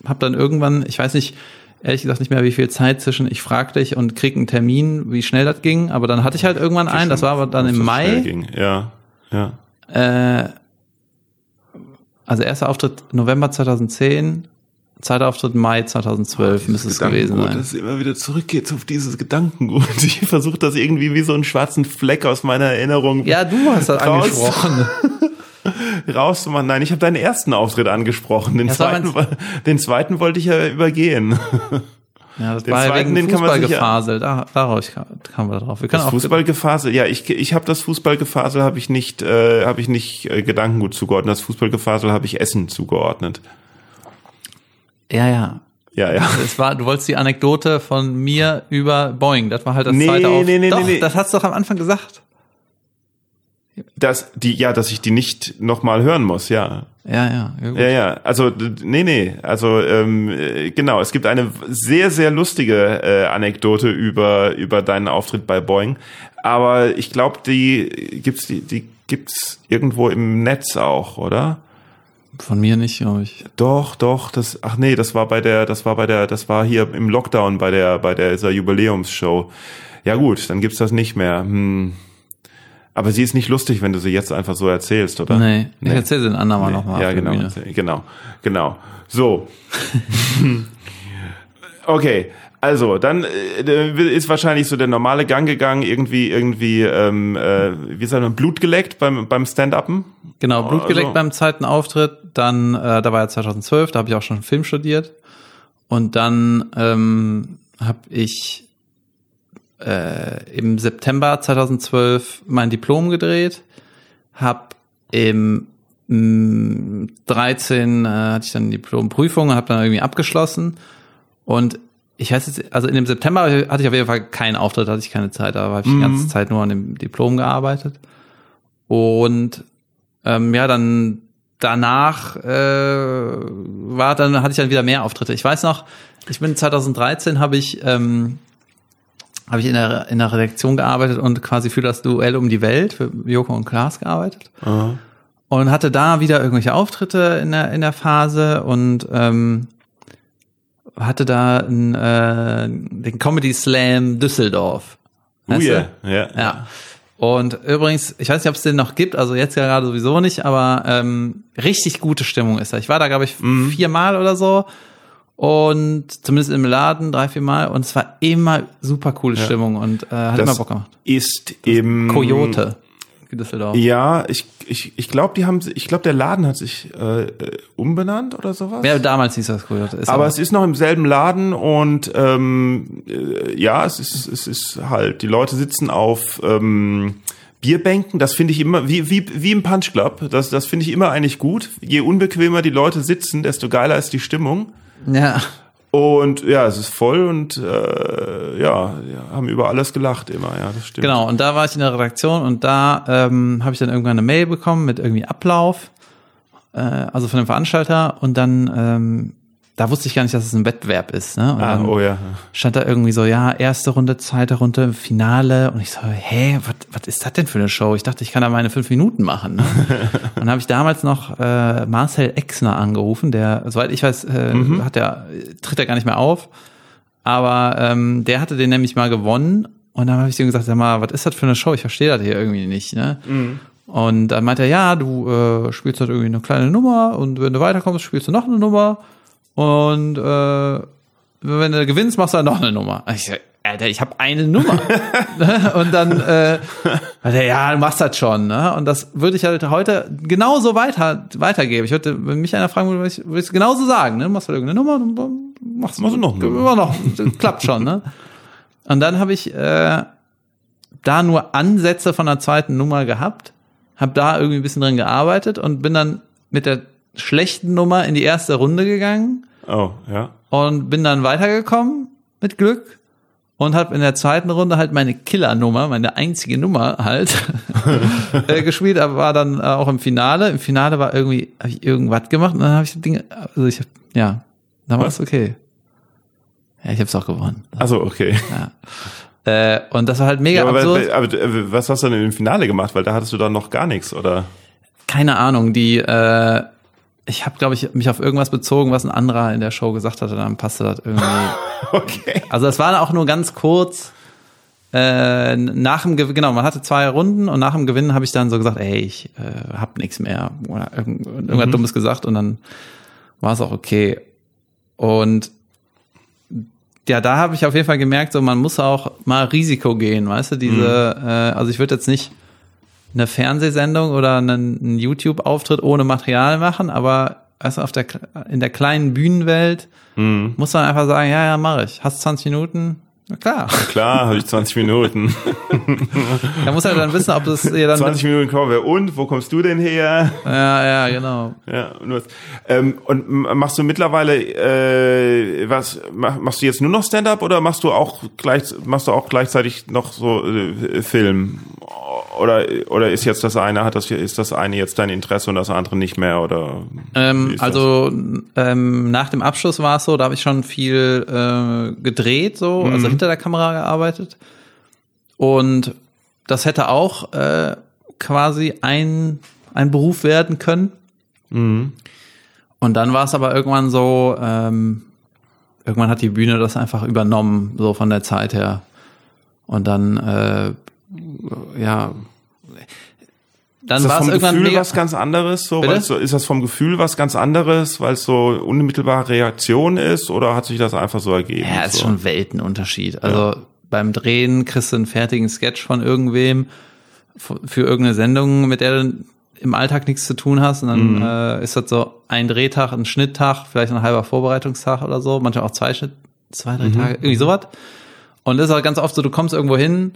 habe dann irgendwann, ich weiß nicht, ehrlich gesagt nicht mehr, wie viel Zeit zwischen ich frag dich und krieg einen Termin, wie schnell das ging, aber dann hatte ich halt irgendwann einen, das war aber dann im Mai. Ging. Ja, ja. Äh, also erster Auftritt November 2010, zweiter Auftritt Mai 2012 müsste es gewesen Gedankengut, sein. dass es immer wieder zurückgeht auf dieses Gedankengut. [LAUGHS] Ich versuche das irgendwie wie so einen schwarzen Fleck aus meiner Erinnerung Ja, du hast das Raus. angesprochen. [LAUGHS] rauszumachen. Nein, ich habe deinen ersten Auftritt angesprochen. Den war zweiten, den zweiten wollte ich ja übergehen. [LAUGHS] Ja, das Den war ja zweiten, den kann man sich ja- Fußballgefasel. Da, darauf kam, kamen wir drauf. Wir können Das auch Fußballgefasel, ja, ich, ich habe das Fußballgefasel habe ich nicht, äh, habe ich nicht äh, Gedankengut zugeordnet. Das Fußballgefasel habe ich Essen zugeordnet. Ja, ja. Ja, ja. Es war, du wolltest die Anekdote von mir über Boeing. Das war halt das Nee, zweite Auf. nee, nee, doch, nee, nee. das hast du doch am Anfang gesagt. Das, die, ja, dass ich die nicht nochmal hören muss, ja. Ja, ja. ja. Ja, ja, also nee, nee, also ähm, äh, genau, es gibt eine sehr, sehr lustige äh, Anekdote über über deinen Auftritt bei Boeing, aber ich glaube, die gibt's die, die gibt's irgendwo im Netz auch, oder? Von mir nicht, glaube ich. Doch, doch, das ach nee, das war bei der das war bei der das war hier im Lockdown bei der bei der dieser Jubiläumsshow. Ja gut, dann gibt's das nicht mehr. Hm. Aber sie ist nicht lustig, wenn du sie jetzt einfach so erzählst, oder? Nee, ich erzähle den anderen mal nochmal. Ja, genau, genau, genau. So. [LAUGHS] okay, also dann äh, ist wahrscheinlich so der normale Gang gegangen, irgendwie, irgendwie, ähm, äh, wie sagt man, Blut geleckt beim beim Stand-Upen. Genau, Blut geleckt Also- beim zweiten Auftritt. Dann, äh, da war ja 2012, da habe ich auch schon Film studiert. Und dann ähm, habe ich äh, im September 2012 mein Diplom gedreht, habe im mm, 13 äh, hatte ich dann die Diplomprüfung und habe dann irgendwie abgeschlossen. Und ich weiß jetzt, also in dem September hatte ich auf jeden Fall keinen Auftritt, hatte ich keine Zeit, aber habe ich die ganze Zeit nur an dem Diplom gearbeitet. Und ähm, ja, dann danach äh, war dann hatte ich dann wieder mehr Auftritte. Ich weiß noch, ich bin 2013 habe ich ähm, habe ich in der in der Redaktion gearbeitet und quasi für das Duell um die Welt für Joko und Klaas gearbeitet und hatte da wieder irgendwelche Auftritte in der in der Phase und ähm, hatte da einen, äh, den Comedy Slam Düsseldorf. Oh yeah, ja. Ja. Und übrigens, ich weiß nicht, ob es den noch gibt, also jetzt ja gerade sowieso nicht, aber ähm, richtig gute Stimmung ist da. Ich war da, glaube ich, viermal oder so. Und zumindest im Laden drei, vier Mal. Und es war immer super coole Stimmung und äh, hat immer Das Bock gemacht. ist im Coyote. Düsseldorf. Ja, ich ich ich glaube, die haben ich glaube, der Laden hat sich äh, äh, umbenannt oder sowas. Ja, damals hieß das Coyote. Ist Aber es ist noch im selben Laden und ähm, äh, ja, es ist, es ist halt, die Leute sitzen auf ähm, Bierbänken, das finde ich immer, wie, wie, wie im Punch Club, das, das finde ich immer eigentlich gut. Je unbequemer die Leute sitzen, desto geiler ist die Stimmung. ja. Und ja, es ist voll und äh, ja, haben über alles gelacht immer, ja, das stimmt. Genau, und da war ich in der Redaktion und da ähm, habe ich dann irgendwann eine Mail bekommen mit irgendwie Ablauf, äh, also von dem Veranstalter und dann, ähm, da wusste ich gar nicht, dass es ein Wettbewerb ist. Ne? Und Ah, oh ja. stand da irgendwie so, ja, erste Runde, zweite Runde, Finale und ich so, hä, was was ist das denn für eine Show? Ich dachte, ich kann da meine fünf Minuten machen. Ne? [LAUGHS] und dann habe ich damals noch äh, Marcel Exner angerufen, der, soweit ich weiß, äh, hat der, tritt er gar nicht mehr auf. Aber ähm, der hatte den nämlich mal gewonnen und dann habe ich ihm gesagt, sag mal, was ist das für eine Show? Ich verstehe das hier irgendwie nicht. Ne? Und dann meinte er, ja, du äh, spielst halt irgendwie eine kleine Nummer und wenn du weiterkommst, spielst du noch eine Nummer und äh, wenn du gewinnst, machst du dann noch eine Nummer. Ich so, Alter, ich habe eine Nummer. [LAUGHS] Ne? und dann, äh, meinte er, ja, du machst das schon. Ne? Und das würde ich halt heute genauso weiter weitergeben. Ich würde, wenn mich einer fragen würde, würde ich, würde ich es genauso sagen. Ne? Du machst halt irgendeine Nummer, dann machst du Machst du noch eine Nummer. Immer noch, das klappt schon. Ne? Und dann habe ich äh, da nur Ansätze von der zweiten Nummer gehabt, habe da irgendwie ein bisschen drin gearbeitet und bin dann mit der schlechten Nummer in die erste Runde gegangen Oh, ja. und bin dann weitergekommen mit Glück und habe in der zweiten Runde halt meine Killernummer, meine einzige Nummer halt [LAUGHS] äh, gespielt, aber war dann äh, auch im Finale. Im Finale war irgendwie, habe ich irgendwas gemacht und dann habe ich Dinge, also ich, ja, dann war es okay. Ja, ich habe es auch gewonnen. Also okay. Ja. Äh, und das war halt mega Ja, aber, absurd. aber, aber was hast du denn im Finale gemacht? Weil da hattest du dann noch gar nichts, oder? Keine Ahnung, die, äh, ich habe, glaube ich, mich auf irgendwas bezogen, was ein anderer in der Show gesagt hatte, dann passte das irgendwie. [LAUGHS] Okay. Also es war auch nur ganz kurz. Äh, nach dem Gewinn, genau, man hatte zwei Runden und nach dem Gewinnen habe ich dann so gesagt, ey, ich äh, hab nichts mehr oder irgend, irgendwas Dummes gesagt und dann war es auch okay. Und ja, da habe ich auf jeden Fall gemerkt, so man muss auch mal Risiko gehen, weißt du, diese, äh, also ich würde jetzt nicht eine Fernsehsendung oder einen, einen YouTube-Auftritt ohne Material machen, aber du, auf der, in der kleinen Bühnenwelt muss man einfach sagen, ja, ja, mache ich. Hast 20 Minuten? Na klar. Klar, habe ich 20 Minuten. [LAUGHS] Da muss er dann wissen, ob es ihr dann 20 Minuten kommen wir. Und, wo kommst du denn her? ja, ja, genau. Ja, und was, ähm, und machst du mittlerweile äh, was mach, machst du jetzt nur noch Stand-up oder machst du auch gleich machst du auch gleichzeitig noch so äh, Film oder oder ist jetzt das eine hat das ist das eine jetzt dein Interesse und das andere nicht mehr oder Ähm, also ähm, nach dem Abschluss war es so, da habe ich schon viel äh, gedreht, so, also hinter der Kamera gearbeitet. Und das hätte auch äh, quasi ein, ein Beruf werden können. Und dann war es aber irgendwann so, ähm, irgendwann hat die Bühne das einfach übernommen, so von der Zeit her. Und dann, äh, ja, dann ist das war es vom irgendwann Gefühl was ganz anderes so so ist das vom Gefühl was ganz anderes weil es so unmittelbare Reaktion ist oder hat sich das einfach so ergeben Ja, ist so? schon Weltenunterschied. Also beim Drehen kriegst du einen fertigen Sketch von irgendwem für irgendeine Sendung, mit der du im Alltag nichts zu tun hast. Und dann Mhm. äh, ist das so ein Drehtag, ein Schnitttag, vielleicht ein halber Vorbereitungstag oder so, manchmal auch zwei Schnitt, zwei, Mhm. drei Tage, irgendwie sowas. Und das ist auch ganz oft so, du kommst irgendwo hin,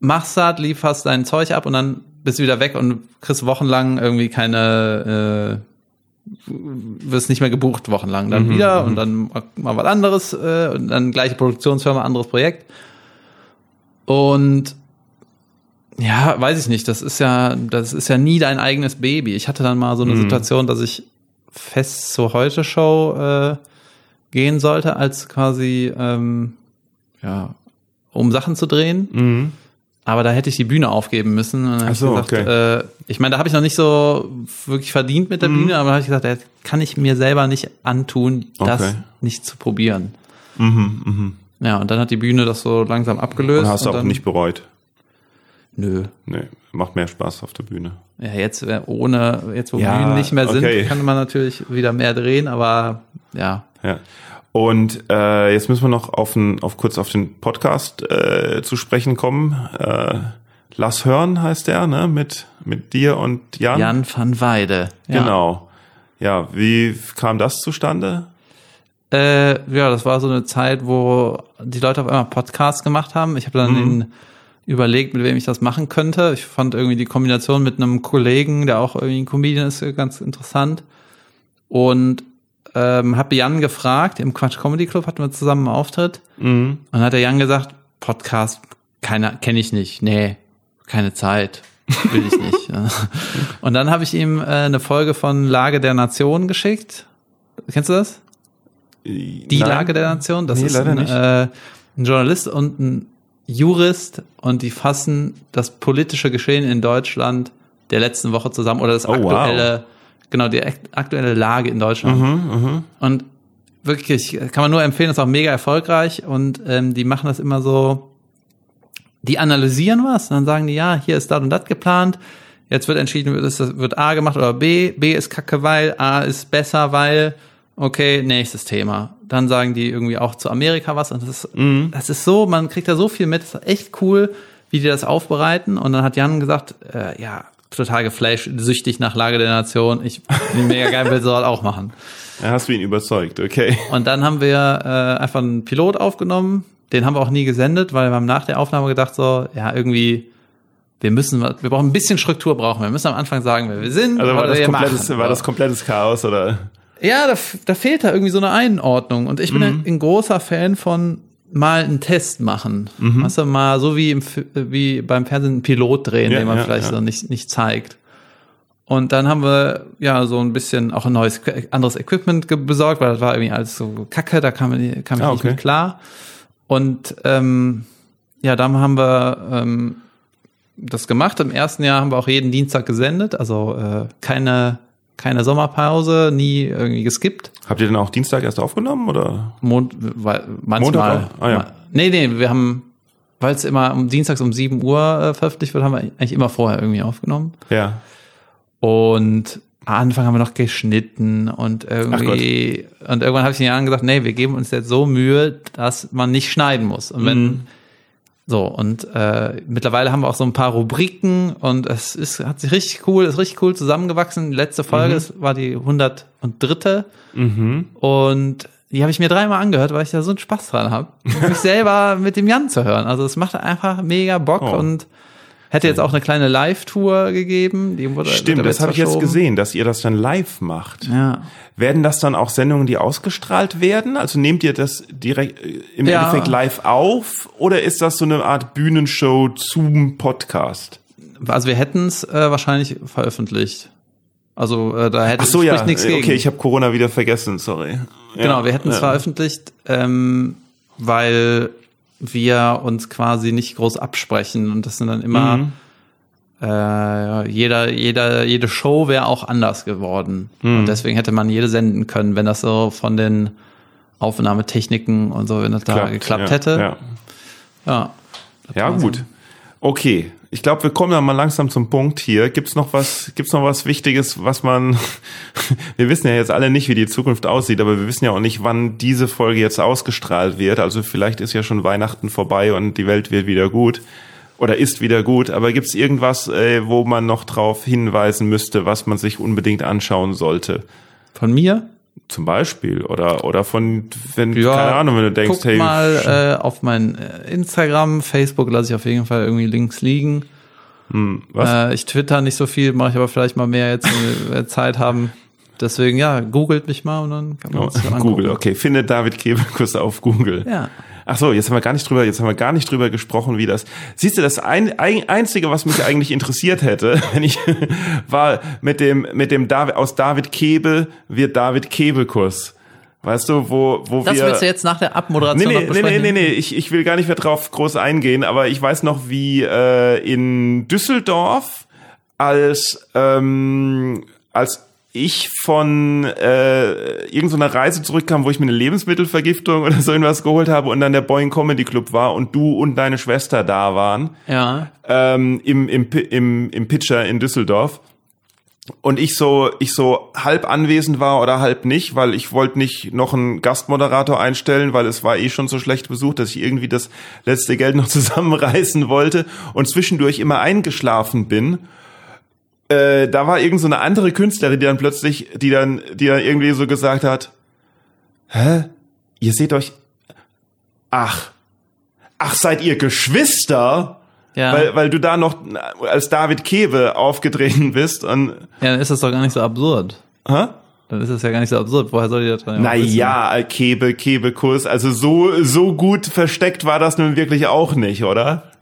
machst das, lieferst dein Zeug ab und dann bist du wieder weg und kriegst wochenlang irgendwie keine, äh, wirst nicht mehr gebucht wochenlang. Mhm, Dann wieder und dann mal was anderes äh, und dann gleiche Produktionsfirma, anderes Projekt. Und ja, weiß ich nicht, das ist ja, das ist ja nie dein eigenes Baby. Ich hatte dann mal so eine Mhm. Situation, dass ich fest zur Heute-Show äh, gehen sollte, als quasi, ähm, ja, um Sachen zu drehen. Mhm. Aber da hätte ich die Bühne aufgeben müssen. Und dann so, ich gesagt, äh, ich meine, da habe ich noch nicht so wirklich verdient mit der Mhm. Bühne, aber da habe ich gesagt, das kann ich mir selber nicht antun, das Okay. nicht zu probieren. Mhm, mhm. Ja, und dann hat die Bühne das so langsam abgelöst. und hast du auch dann, nicht bereut Nö. nee macht mehr Spaß auf der Bühne Ja, jetzt äh, ohne, jetzt wo Ja, Bühnen nicht mehr sind, okay. kann man natürlich wieder mehr drehen, aber ja. Ja. Und äh, jetzt müssen wir noch auf, den, auf kurz auf den Podcast äh, zu sprechen kommen. Äh, Lass hören heißt der, ne? Mit mit dir und Jan. Jan van Weide. Ja. Genau. Ja, wie kam das zustande? Äh, ja, das war so eine Zeit, wo die Leute auf einmal Podcasts gemacht haben. Ich habe dann den überlegt, mit wem ich das machen könnte. Ich fand irgendwie die Kombination mit einem Kollegen, der auch irgendwie ein Comedian ist, ganz interessant. Und ähm, habe Jan gefragt, im Quatsch Comedy Club hatten wir zusammen einen Auftritt. Mhm. Und dann hat der Jan gesagt, Podcast, keiner, kenne ich nicht. Nee, keine Zeit. Will ich nicht. [LAUGHS] [LAUGHS] Und dann habe ich ihm äh, eine Folge von Lage der Nation geschickt. Kennst du das? Die Nein. Lage der Nation. Das Nee, ist ein, nicht. äh, ein Journalist und ein Jurist und die fassen das politische Geschehen in Deutschland der letzten Woche zusammen oder das Oh, wow. Genau, die ak- aktuelle Lage in Deutschland. Mhm, Und wirklich, kann man nur empfehlen, ist auch mega erfolgreich. Und ähm, die machen das immer so, die analysieren was, dann sagen die, ja, hier ist das und das geplant, jetzt wird entschieden, wird, wird A gemacht oder B, B ist kacke, weil, A ist besser, weil, okay, nächstes Thema. Dann sagen die irgendwie auch zu Amerika was. Und das ist, das ist so, man kriegt da so viel mit, das ist echt cool, wie die das aufbereiten. Und dann hat Jan gesagt, äh, ja, total geflasht, süchtig nach Lage der Nation, ich bin mega geil, will soll auch machen. [LAUGHS] Ja, hast du ihn überzeugt, okay. Und dann haben wir äh, einfach einen Pilot aufgenommen. Den haben wir auch nie gesendet, weil wir haben nach der Aufnahme gedacht so, ja irgendwie, wir müssen, wir brauchen ein bisschen Struktur brauchen wir. Wir müssen am Anfang sagen, wer wir sind. Also war das, komplettes, machen. war das komplettes Chaos oder? Ja, da, da fehlt da irgendwie so eine Einordnung. Und ich bin Mhm. ein großer Fan von mal einen Test machen. Mhm. Weißt du, mal so wie, im, wie beim Fernsehen einen Pilot drehen, ja, den man ja, vielleicht ja. so nicht, nicht zeigt. Und dann haben wir ja so ein bisschen auch ein neues, anderes Equipment besorgt, weil das war irgendwie alles so kacke, da kam, kam ich ah, okay. nicht mit klar. Und ähm, ja, dann haben wir ähm, das gemacht. Im ersten Jahr haben wir auch jeden Dienstag gesendet, also äh, keine keine Sommerpause, nie irgendwie geskippt. Habt ihr denn auch Dienstag erst aufgenommen oder? Mond, weil, manchmal. Ah, ja. Nee, nee, wir haben, weil es immer um Dienstags um 7 Uhr äh, veröffentlicht wird, haben wir eigentlich immer vorher irgendwie aufgenommen. Ja. Und am Anfang haben wir noch geschnitten und irgendwie, und irgendwann habe ich den Jahren gesagt, nee, wir geben uns jetzt so Mühe, dass man nicht schneiden muss. Und wenn, mhm. So, und äh, mittlerweile haben wir auch so ein paar Rubriken und es ist, hat sich richtig cool, ist richtig cool zusammengewachsen. Die letzte Folge mhm. war die 103. Mhm. Und die habe ich mir dreimal angehört, weil ich da so einen Spaß dran habe, mich [LAUGHS] selber mit dem Jan zu hören. Also es macht einfach mega Bock oh. und Hätte jetzt auch eine kleine Live-Tour gegeben. Die wurde, Stimmt, das habe ich jetzt gesehen, dass ihr das dann live macht. Ja. Werden das dann auch Sendungen, die ausgestrahlt werden? Also nehmt ihr das direkt äh, im ja. Endeffekt live auf oder ist das so eine Art Bühnenshow zum Podcast? Also wir hätten es äh, wahrscheinlich veröffentlicht. Also äh, da hätte Ach so, ja. nichts gegen. Okay, ich habe Corona wieder vergessen, sorry. Genau, wir hätten es ja. veröffentlicht, ähm, weil wir uns quasi nicht groß absprechen und das sind dann immer mhm. äh, jeder jeder jede Show wäre auch anders geworden mhm. und deswegen hätte man jede senden können, wenn das so von den Aufnahmetechniken und so wenn das Klappt, da geklappt ja, hätte. Ja, ja, ja gut. Okay, ich glaube, wir kommen dann mal langsam zum Punkt hier. Gibt's noch was, gibt's noch was Wichtiges, was man, [LAUGHS] wir wissen ja jetzt alle nicht, wie die Zukunft aussieht, aber wir wissen ja auch nicht, wann diese Folge jetzt ausgestrahlt wird. Also vielleicht ist ja schon Weihnachten vorbei und die Welt wird wieder gut oder ist wieder gut. Aber gibt's irgendwas, äh, wo man noch drauf hinweisen müsste, was man sich unbedingt anschauen sollte? Von mir? Zum Beispiel oder oder von wenn ja, keine Ahnung wenn du denkst guck hey mal äh, auf mein äh, Instagram Facebook lasse ich auf jeden Fall irgendwie Links liegen. Hm, was? Äh, ich twitter nicht so viel mache ich aber vielleicht mal mehr jetzt wenn wir Zeit haben. Deswegen ja googelt mich mal und dann kann man oh, Google okay. Findet David Kebekus auf Google. Ja Ach so, jetzt haben wir gar nicht drüber, jetzt haben wir gar nicht drüber gesprochen, wie das. Siehst du, das ein, ein, einzige, was mich eigentlich interessiert hätte, [LAUGHS] wenn ich war mit dem mit dem David aus David Kebel wird David Kebelkurs. Weißt du, wo, wo das wir. Das willst du jetzt nach der Abmoderation nee, nee, nee, nee, nee, nee, ich, ich will gar nicht mehr drauf groß eingehen, aber ich weiß noch, wie äh, in Düsseldorf als ähm, als ich von äh, irgendeiner Reise zurückkam, wo ich mir eine Lebensmittelvergiftung oder so irgendwas geholt habe und dann der Boeing Comedy Club war und du und deine Schwester da waren. Ja. Ähm, im, im, im, im Pitcher in Düsseldorf. Und ich so, ich so halb anwesend war oder halb nicht, weil ich wollte nicht noch einen Gastmoderator einstellen, weil es war eh schon so schlecht besucht, dass ich irgendwie das letzte Geld noch [LAUGHS] zusammenreißen wollte und zwischendurch immer eingeschlafen bin äh, da war irgend so eine andere Künstlerin, die dann plötzlich, die dann, die dann irgendwie so gesagt hat, hä? Ihr seht euch, ach, ach, seid ihr Geschwister? Ja. Weil, weil du da noch als David Kewe aufgetreten [LAUGHS] bist und. Ja, dann ist das doch gar nicht so absurd. Hä? Dann ist das ja gar nicht so absurd. Woher soll die das dann? Naja, Kebe, Kebe-Kurs. Also so, so gut versteckt war das nun wirklich auch nicht, oder?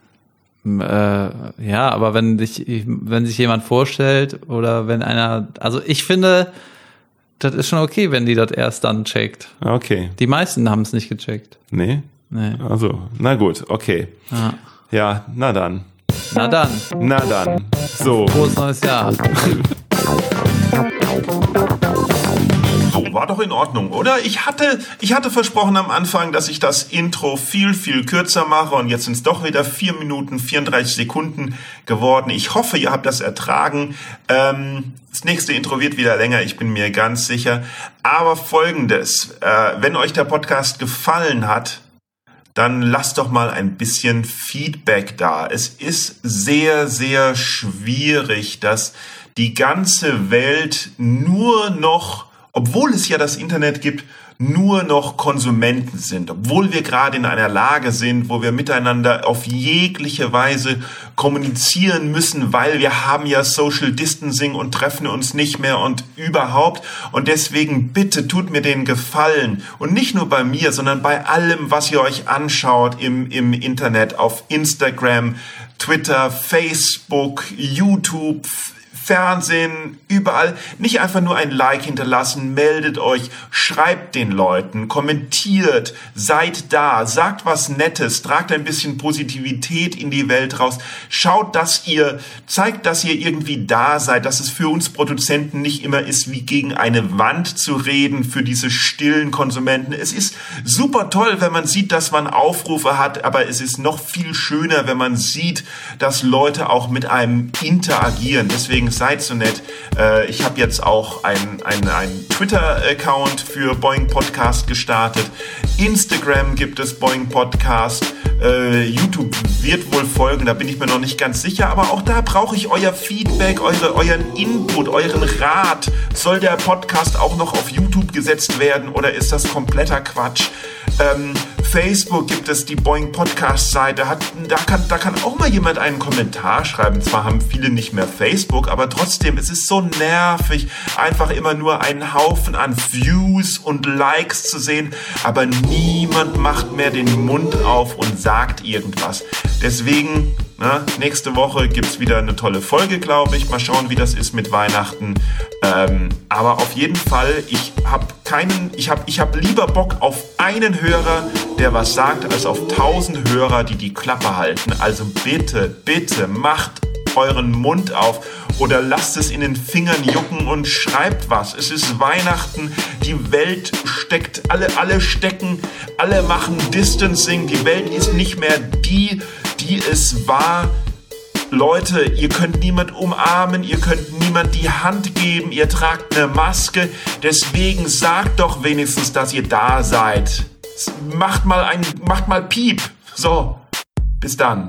Äh, ja, aber wenn dich, wenn sich jemand vorstellt oder wenn einer, also ich finde, das ist schon okay, wenn die das erst dann checkt. Okay. Die meisten haben es nicht gecheckt. Nee? Nee. Also, na gut, okay. Ja, ja na dann. Na dann. Na dann. So. Frohes neues Jahr. [LAUGHS] War doch in Ordnung, oder? Ich hatte, ich hatte versprochen am Anfang, dass ich das Intro viel, viel kürzer mache und jetzt sind es doch wieder vier Minuten 34 Sekunden geworden. Ich hoffe, ihr habt das ertragen. Ähm, das nächste Intro wird wieder länger, ich bin mir ganz sicher. Aber folgendes, äh, wenn euch der Podcast gefallen hat, dann lasst doch mal ein bisschen Feedback da. Es ist sehr, sehr schwierig, dass die ganze Welt nur noch obwohl es ja das Internet gibt, nur noch Konsumenten sind, obwohl wir gerade in einer Lage sind, wo wir miteinander auf jegliche Weise kommunizieren müssen, weil wir haben ja Social Distancing und treffen uns nicht mehr und überhaupt. Und deswegen bitte tut mir den Gefallen. Und nicht nur bei mir, sondern bei allem, was ihr euch anschaut im, im Internet, auf Instagram, Twitter, Facebook, YouTube, Fernsehen, überall. Nicht einfach nur ein Like hinterlassen, meldet euch, schreibt den Leuten, kommentiert, seid da, sagt was Nettes, tragt ein bisschen Positivität in die Welt raus. Schaut, dass ihr, zeigt, dass ihr irgendwie da seid, dass es für uns Produzenten nicht immer ist, wie gegen eine Wand zu reden für diese stillen Konsumenten. Es ist super toll, wenn man sieht, dass man Aufrufe hat, aber es ist noch viel schöner, wenn man sieht, dass Leute auch mit einem interagieren. Deswegen seid so nett. Äh, ich habe jetzt auch einen ein Twitter-Account für Boeing Podcast gestartet. Instagram gibt es Boeing Podcast. Äh, YouTube wird wohl folgen, da bin ich mir noch nicht ganz sicher. Aber auch da brauche ich euer Feedback, eure, euren Input, euren Rat. Soll der Podcast auch noch auf YouTube gesetzt werden oder ist das kompletter Quatsch? Ähm, Facebook gibt es die Boeing Podcast Seite. Hat, da, kann, da kann auch mal jemand einen Kommentar schreiben. Zwar haben viele nicht mehr Facebook, aber trotzdem, es ist so nervig, einfach immer nur einen Haufen an Views und Likes zu sehen, aber niemand macht mehr den Mund auf und sagt irgendwas. Deswegen na, nächste Woche gibt's wieder eine tolle Folge, glaube ich. Mal schauen, wie das ist mit Weihnachten. Ähm, aber auf jeden Fall, ich habe keinen, ich habe ich hab lieber Bock auf einen Hörer, der was sagt, als auf tausend Hörer, die die Klappe halten. Also bitte, bitte macht euren Mund auf oder lasst es in den Fingern jucken und schreibt was. Es ist Weihnachten, die Welt steckt, alle, alle stecken, alle machen Distancing, die Welt ist nicht mehr die, die es war. Leute, ihr könnt niemand umarmen, ihr könnt niemand die Hand geben, ihr tragt eine Maske. Deswegen sagt doch wenigstens, dass ihr da seid. Macht mal ein, macht mal Piep. So, bis dann.